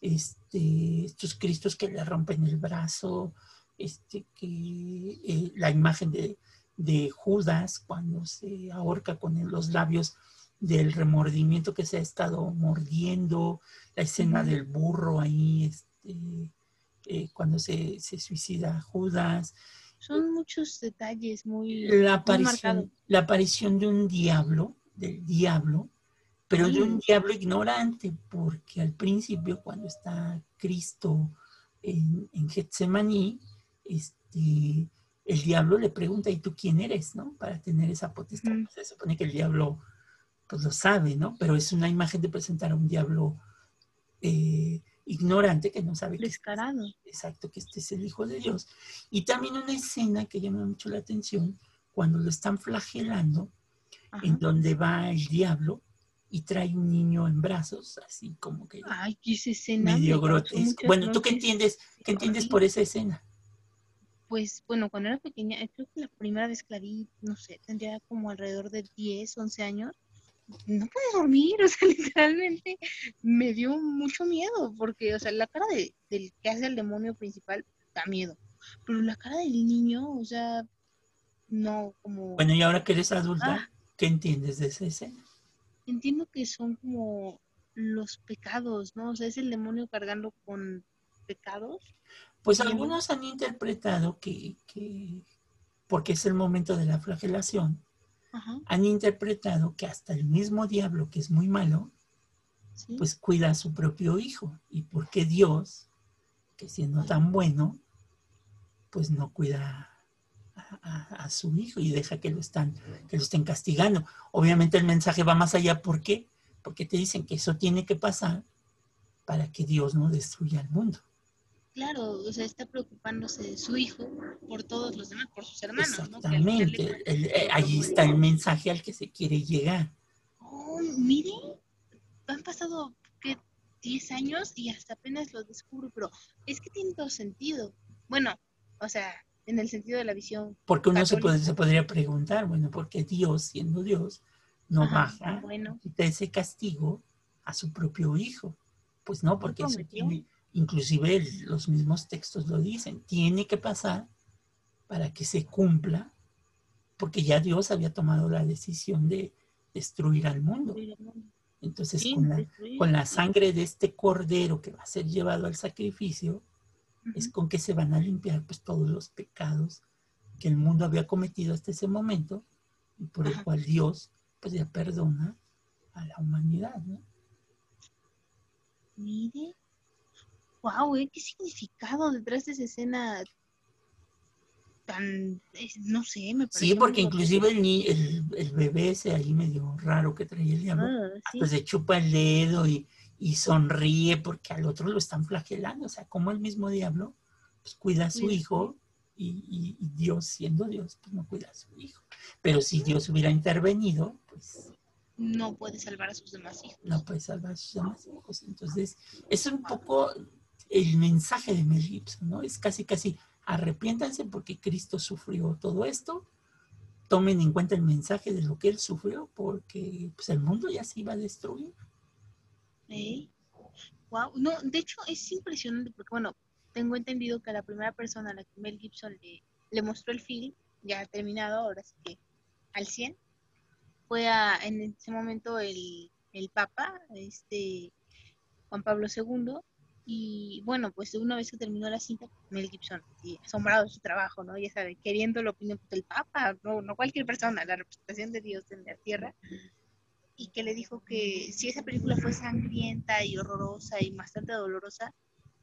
este, estos Cristos que le rompen el brazo, este, que eh, la imagen de, de Judas cuando se ahorca con los labios del remordimiento que se ha estado mordiendo, la escena del burro ahí, este, eh, cuando se, se suicida Judas, Son muchos detalles muy, la muy aparición, marcados. la aparición de un diablo, del diablo, pero de un Mm. diablo ignorante, porque al principio cuando está Cristo en, en Getsemaní, este, el diablo le pregunta, ¿y tú quién eres? ¿no? Para tener esa potestad. Ujú. Se supone que el diablo pues lo sabe, ¿no? Pero es una imagen de presentar a un diablo eh, ignorante que no sabe que Descarado. exacto, que este es el Hijo de Dios. Y también una escena que llama mucho la atención, cuando lo están flagelando, Ajá. en donde va el diablo y trae un niño en brazos, así como que Ay, esa escena. me medio grotesco. Bueno, ¿tú qué entiendes? ¿Qué entiendes por esa escena? Pues bueno, cuando era pequeña, eh, creo que la primera vez que la vi, no sé, tendría como alrededor de 10, 11 años. No pude dormir, o sea, literalmente me dio mucho miedo, porque, o sea, la cara de, del que hace el demonio principal da miedo, pero la cara del niño, o sea, no, como... Bueno, y ahora que eres adulta, Ah. ¿qué entiendes de esa escena? Entiendo que son como los pecados, ¿no? O sea, es el demonio cargando con pecados. Pues algunos han interpretado que, que, porque es el momento de la flagelación, Ajá, han interpretado que hasta el mismo diablo, que es muy malo, sí. pues cuida a su propio hijo. ¿Y por qué Dios, que siendo tan bueno, pues no cuida a, a- su hijo y deja que lo, están, que lo estén castigando? Obviamente el mensaje va más allá. ¿Por qué? Porque te dicen que eso tiene que pasar para que Dios no destruya el mundo. Claro, o sea, está preocupándose de su hijo por todos los demás, por sus hermanos, ¿no? Que Exactamente. El- son eh, ahí está el mensaje al que se quiere llegar. Oh, mire, han pasado, ¿qué? 10 años y hasta apenas lo descubro, pero es que tiene todo sentido. Bueno, o sea, en el sentido de la visión. Porque uno se, puede, se podría preguntar, bueno, ¿por qué Dios, siendo Dios, no Ajá, baja bueno. quita ese castigo a su propio hijo? Pues no, porque eso tiene, inclusive los mismos textos lo dicen, tiene que pasar para que se cumpla, porque ya Dios había tomado la decisión de destruir al mundo. Entonces, Sí, con la, con la sangre de este cordero que va a ser llevado al sacrificio, es con que se van a limpiar pues todos los pecados que el mundo había cometido hasta ese momento y por el Ajá. cual Dios pues ya perdona a la humanidad, ¿no? Mire. Wow, ¿eh? ¿Qué significado detrás de esa escena tan, es- no sé, me parece Sí, porque inclusive el, el, el bebé ese ahí medio raro que traía el diablo, sí. pues se chupa el dedo y, y sonríe porque al otro lo están flagelando, o sea, como el mismo diablo pues cuida a su hijo y Dios siendo Dios pues no cuida a su hijo. Pero si Dios hubiera intervenido, pues no puede salvar a sus demás hijos. no puede salvar a sus demás hijos. Entonces, es un poco el mensaje de Mel Gibson, ¿no? Es casi, casi, arrepiéntanse porque Cristo sufrió todo esto, tomen en cuenta el mensaje de lo que Él sufrió, porque pues, el mundo ya se iba a destruir. No, de hecho es impresionante porque, bueno, tengo entendido que la primera persona a la que Mel Gibson le, le mostró el film, ya terminado, ahora sí que al 100, fue a, en ese momento el, el Papa, este Juan Pablo II, y bueno, pues una vez que terminó la cinta, Mel Gibson, y asombrado de su trabajo, ¿no? Ya sabe, queriendo la opinión del Papa, no, no cualquier persona, la representación de Dios en la tierra, y que le dijo que si esa película fue sangrienta y horrorosa y bastante dolorosa,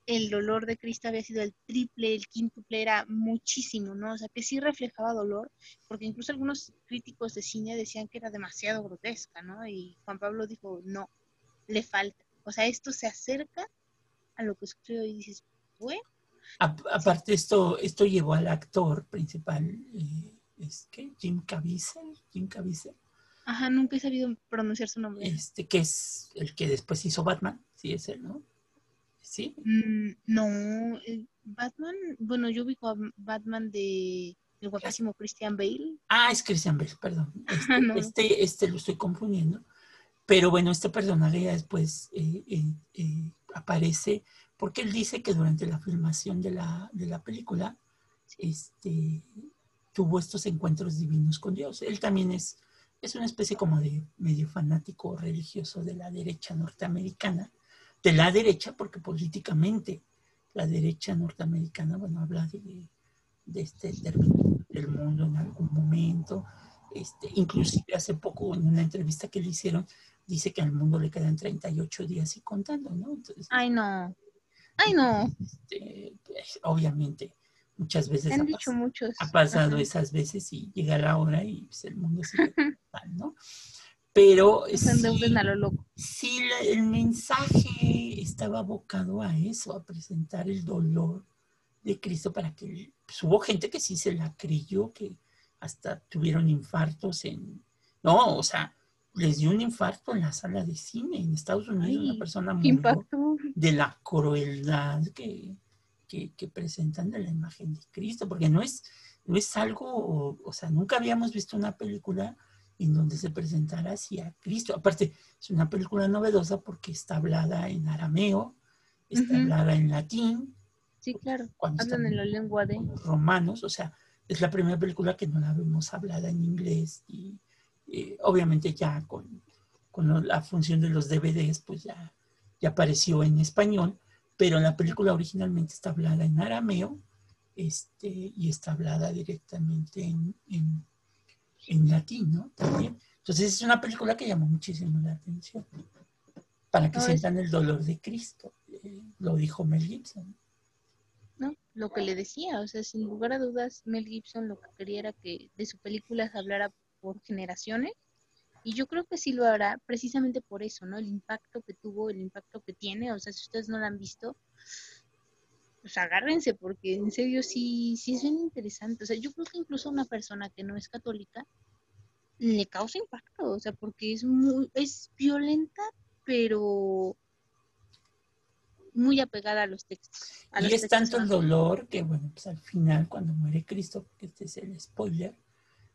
el dolor de Cristo había sido el triple, el quíntuple, era muchísimo, ¿no? O sea, que sí reflejaba dolor, porque incluso algunos críticos de cine decían que era demasiado grotesca, ¿no? Y Juan Pablo dijo, no, le falta. O sea, esto se acerca a lo que escribió y dices, bueno. aparte, esto, esto llevó al actor principal, eh, es que Jim Caviezel, Jim Caviezel. Ajá, nunca he sabido pronunciar su nombre. Este, que es el que después hizo Batman, sí es él, ¿no? ¿Sí? Mm, no, eh, Batman, bueno, yo ubico a Batman de el guapísimo Christian Bale. Ah, es Christian Bale, perdón. Este, este, este, lo estoy confundiendo. Pero bueno, este personaje ya después eh, eh, aparece porque él dice que durante la filmación de la, de la película este, tuvo estos encuentros divinos con Dios. Él también es, es una especie como de medio fanático religioso de la derecha norteamericana de la derecha, porque políticamente la derecha norteamericana, bueno, habla de, este término del mundo en algún momento, este, inclusive hace poco en una entrevista que le hicieron, dice que al mundo le quedan 38 días y contando, ¿no? Ay, no. Ay, no. Este, pues, obviamente, muchas veces ha, dicho muchos. ha pasado esas veces y llega la hora y pues, el mundo sigue mal, ¿no? Pero sí, el mensaje estaba abocado a eso, a presentar el dolor de Cristo para que pues, hubo gente que sí se la creyó, que hasta tuvieron infartos en, no, o sea, les dio un infarto en la sala de cine en Estados Unidos, una persona murió de la crueldad que, que, presentan de la imagen de Cristo, porque no es, no es algo, o sea, nunca habíamos visto una película en donde se presentara así a Cristo. Aparte, es una película novedosa porque está hablada en arameo, está hablada en latín. Sí, claro. Hablan en la lengua de romanos, o sea, es la primera película que no la vemos hablada en inglés y eh, obviamente ya con, con, la función de los DVDs, pues ya, ya apareció en español, pero la película originalmente está hablada en arameo este, y está hablada directamente en, en en latín, ¿no? También. Entonces es una película que llamó muchísimo la atención. Para que sientan el dolor de Cristo. Eh, lo dijo Mel Gibson. No, lo que le decía, o sea, sin lugar a dudas, Mel Gibson lo que quería era que de su película se hablara por generaciones. Y yo creo que sí lo hará precisamente por eso, ¿no? El impacto que tuvo, el impacto que tiene. O sea, si ustedes no lo han visto, pues agárrense, porque en serio sí, sí es bien interesante. O sea, yo creo que incluso a una persona que no es católica le causa impacto, o sea, porque es muy, es violenta, pero muy apegada a los textos. y es tanto el dolor que, bueno, pues al final, cuando muere Cristo, porque este es el spoiler,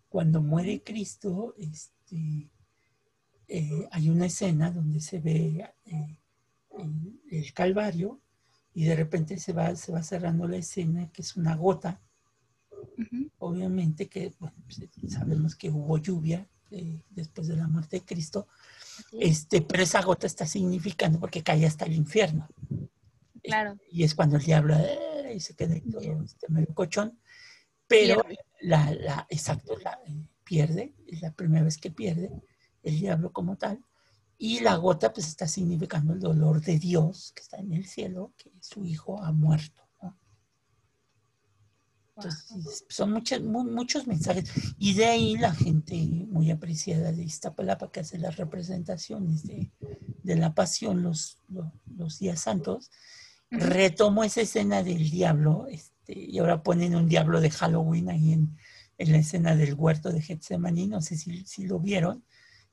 cuando muere Cristo, este, eh, hay una escena donde se ve eh, el Calvario y de repente se va, se va cerrando la escena, que es una gota. Obviamente que bueno, pues, sabemos que hubo lluvia eh, después de la muerte de Cristo, este, pero esa gota está significando porque cae hasta el infierno. Claro. Y es cuando el diablo y se queda todo este cochón. Pero la, la, exacto, la, eh, pierde, es la primera vez que pierde el diablo como tal. Y la gota pues está significando el dolor de Dios que está en el cielo, que su hijo ha muerto. Entonces, son muchos, muchos mensajes. Y de ahí la gente muy apreciada de Iztapalapa que hace las representaciones de, la pasión los, los, días santos, retomó esa escena del diablo, este, y ahora ponen un diablo de Halloween ahí en, en la escena del huerto de Getsemaní, no sé si, si lo vieron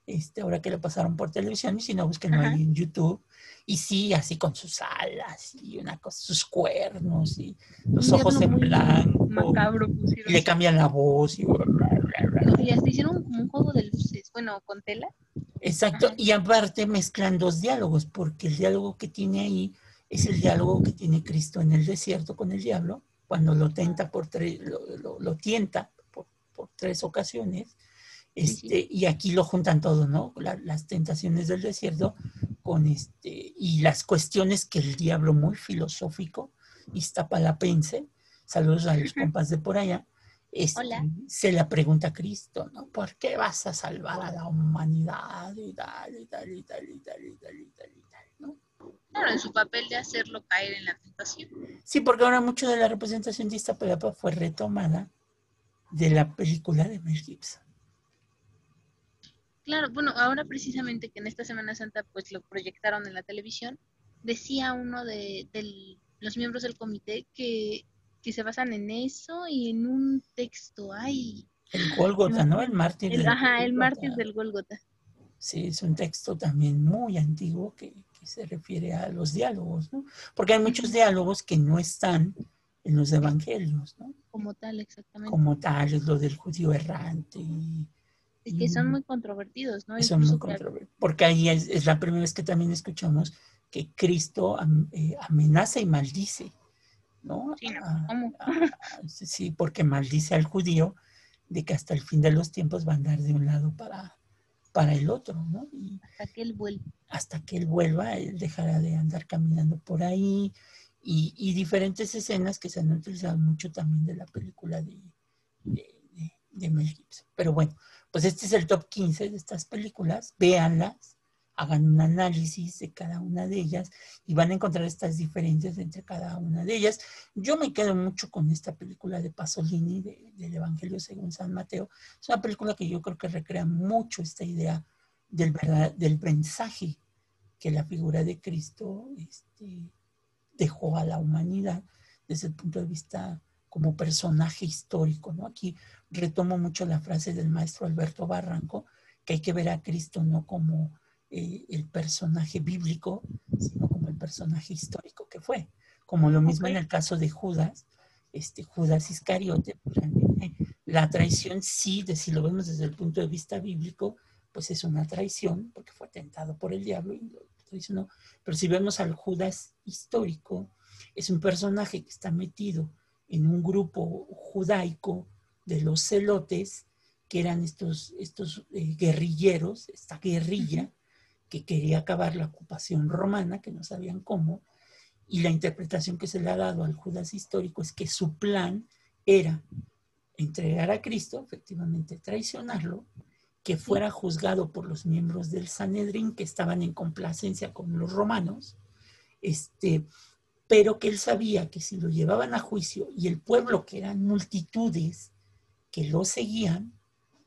este, ahora que lo pasaron por televisión, y si no, busquen ahí en YouTube. Y sí, así con sus alas y una cosa, sus cuernos y los ojos en blanco. Macabro y le cambian la voz. Y, y hasta hicieron como un juego de luces, bueno, con tela. Exacto, y aparte mezclan dos diálogos, porque el diálogo que tiene ahí es el diálogo que tiene Cristo en el desierto con el diablo, cuando lo tenta por tres, lo, lo, tienta por, por tres ocasiones Este, y aquí lo juntan todo, ¿no? La- las tentaciones del desierto con este, y las cuestiones que el diablo muy filosófico, iztapalapense, saludos a los compas de por allá, este, Hola. se la pregunta a Cristo, ¿no? ¿Por qué vas a salvar a la humanidad y tal, y tal, y tal, y tal, y tal, y tal, y tal, ¿no? Claro, en su papel de hacerlo caer en la tentación. Sí, porque ahora mucho de la representación de Iztapalapa fue retomada de la película de Mel Gibson. Claro, bueno, ahora precisamente que en esta Semana Santa pues lo proyectaron en la televisión, decía uno de, del- los miembros del comité que, que se basan en eso y en un texto, ay, El Gólgota, ¿no? El mártir el, del ajá, el mártir del Gólgota. Sí, es un texto también muy antiguo que, que se refiere a los diálogos, ¿no? Porque hay muchos diálogos que no están en los evangelios, ¿no? como tal, exactamente. Como tal, es lo del judío errante. y- Que son muy controvertidos, ¿no? son muy controvertidos. Porque ahí es, es la primera vez que también escuchamos que Cristo am- eh, amenaza y maldice, ¿no? Sí, no, ¿cómo? a- sí, porque maldice al judío de que hasta el fin de los tiempos va a andar de un lado para, para el otro, ¿no? Y, hasta que él vuelve. hasta que él vuelva, él dejará de andar caminando por ahí y, y diferentes escenas que se han utilizado mucho también de la película de, de, de- de Mel Gibson. Pero bueno, pues este es el top 15 de estas películas, véanlas, hagan un análisis de cada una de ellas y van a encontrar estas diferencias entre cada una de ellas. Yo me quedo mucho con esta película de Pasolini, de- del Evangelio según San Mateo. Es una película que yo creo que recrea mucho esta idea del, verdad, del mensaje que la figura de Cristo este, dejó a la humanidad desde el punto de vista como personaje histórico. ¿no? Aquí retomo mucho la frase del maestro Alberto Barranco, que hay que ver a Cristo no como eh, el personaje bíblico, sino como el personaje histórico que fue. Como lo mismo en el caso de Judas, este, Judas Iscariote, pues, realmente la traición sí, de, si lo vemos desde el punto de vista bíblico, pues es una traición, porque fue tentado por el diablo y lo traicionó. Pero si vemos al Judas histórico, es un personaje que está metido en un grupo judaico de los celotes, que eran estos, estos eh, guerrilleros, esta guerrilla que quería acabar la ocupación romana, que no sabían cómo, y la interpretación que se le ha dado al Judas histórico es que su plan era entregar a Cristo, efectivamente traicionarlo, que fuera juzgado por los miembros del Sanedrín que estaban en complacencia con los romanos, este, pero que él sabía que si lo llevaban a juicio y el pueblo, que eran multitudes que lo seguían,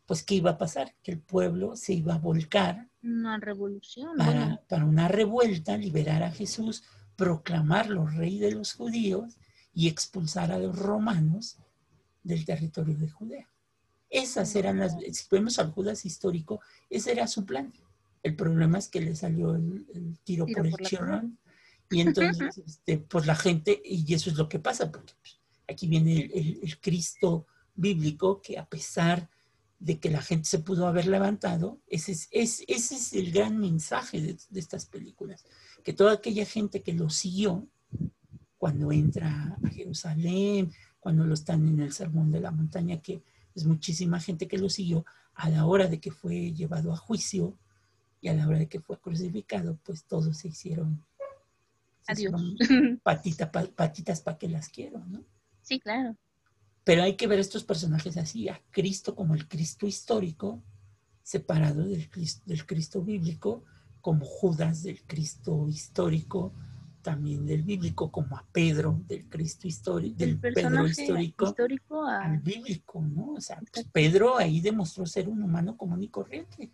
pues ¿qué iba a pasar? Que el pueblo se iba a volcar Una revolución. para, bueno, para una revuelta, liberar a Jesús, proclamarlo rey de los judíos y expulsar a los romanos del territorio de Judea. Esas eran las, si vemos al Judas histórico, ese era su plan. El problema es que le salió el, el tiro, Tiro por el chirrón y entonces este, pues la gente, y eso es lo que pasa, porque pues, aquí viene el, Cristo bíblico que a pesar de que la gente se pudo haber levantado, ese es, es- ese es el gran mensaje de, de estas películas, que toda aquella gente que lo siguió cuando entra a Jerusalén, cuando lo están en el sermón de la montaña, que es muchísima gente que lo siguió, a la hora de que fue llevado a juicio y a la hora de que fue crucificado, pues todos se hicieron, Adiós. hicieron patita pa- patitas para que las quiero, ¿no? sí, claro. Pero hay que ver estos personajes así, a Cristo como el Cristo histórico, separado del Cristo, del Cristo bíblico, como Judas del Cristo histórico, también del bíblico, como a Pedro del Cristo histórico, del El Pedro histórico histórico a- al bíblico, ¿no? O sea, pues. Pedro ahí demostró ser un humano común y corriente.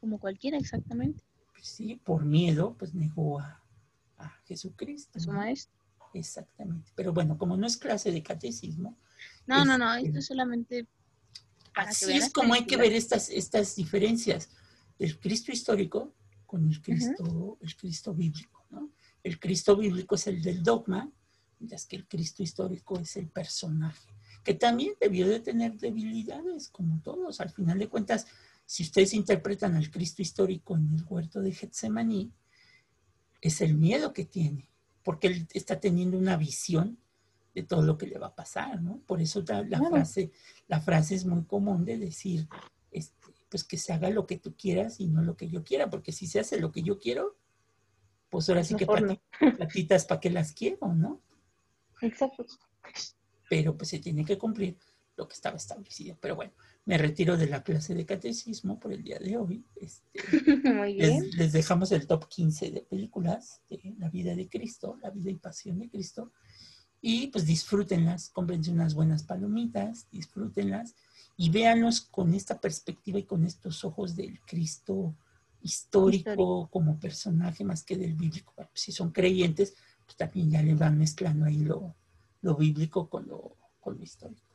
como cualquiera, exactamente. Pues sí, por miedo, pues negó a Jesucristo. Su maestro. Exactamente. Pero bueno, como no es clase de catecismo, No, no, no, Este, esto es solamente Así es como hay que ver estas, estas diferencias del Cristo histórico con el Cristo, el Cristo bíblico. ¿no? El Cristo bíblico es el del dogma, mientras que el Cristo histórico es el personaje, que también debió de tener debilidades, como todos. Al final de cuentas, si ustedes interpretan al Cristo histórico en el huerto de Getsemaní, es el miedo que tiene, porque él está teniendo una visión de todo lo que le va a pasar, ¿no? Por eso la, la Claro. frase, la frase es muy común de decir, este, pues que se haga lo que tú quieras y no lo que yo quiera, porque si se hace lo que yo quiero, pues ahora sí que Mejor no. pati- patitas para que las quiero, ¿no? Exacto. Pero pues se tiene que cumplir lo que estaba establecido. Pero bueno, me retiro de la clase de catecismo por el día de hoy. Este, Muy bien. les, les dejamos el top 15 de películas de la vida de Cristo, la vida y pasión de Cristo. Y pues disfrútenlas, cómprense unas buenas palomitas, disfrútenlas y véanlos con esta perspectiva y con estos ojos del Cristo histórico, Histórico. como personaje más que del bíblico. Bueno, si son creyentes, pues también ya le van mezclando ahí lo, lo bíblico con lo, con lo histórico.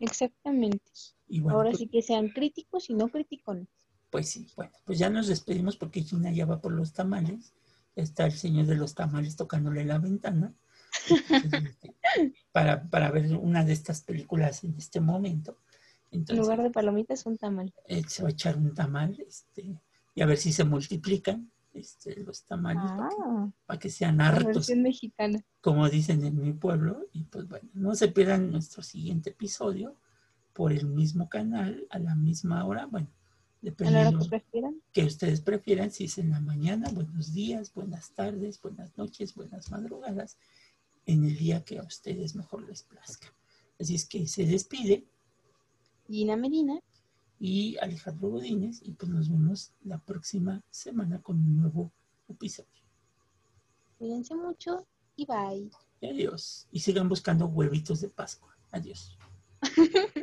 Exactamente. Y bueno, Ahora pues- sí que sean críticos y no criticones. Pues sí, bueno, pues ya nos despedimos porque Gina ya va por los tamales. Ya está el señor de los tamales tocándole la ventana. Este, para, para ver una de estas películas en este momento. En lugar de palomitas, un tamal. él se va a echar un tamal este, y a ver si se multiplican este, los tamales para, que, Ah, para que sean hartos, mexicana. como dicen en mi pueblo. Y pues bueno, no se pierdan nuestro siguiente episodio por el mismo canal, a la misma hora. Bueno, dependiendo que prefieran. que ustedes prefieran, si es en la mañana, buenos días, buenas tardes, buenas noches, buenas madrugadas, en el día que a ustedes mejor les plazca. Así es que se despide Gina Medina. y Alejandro Godínez y pues nos vemos la próxima semana con un nuevo episodio. Cuídense mucho y bye. Y adiós. Y sigan buscando huevitos de Pascua. Adiós.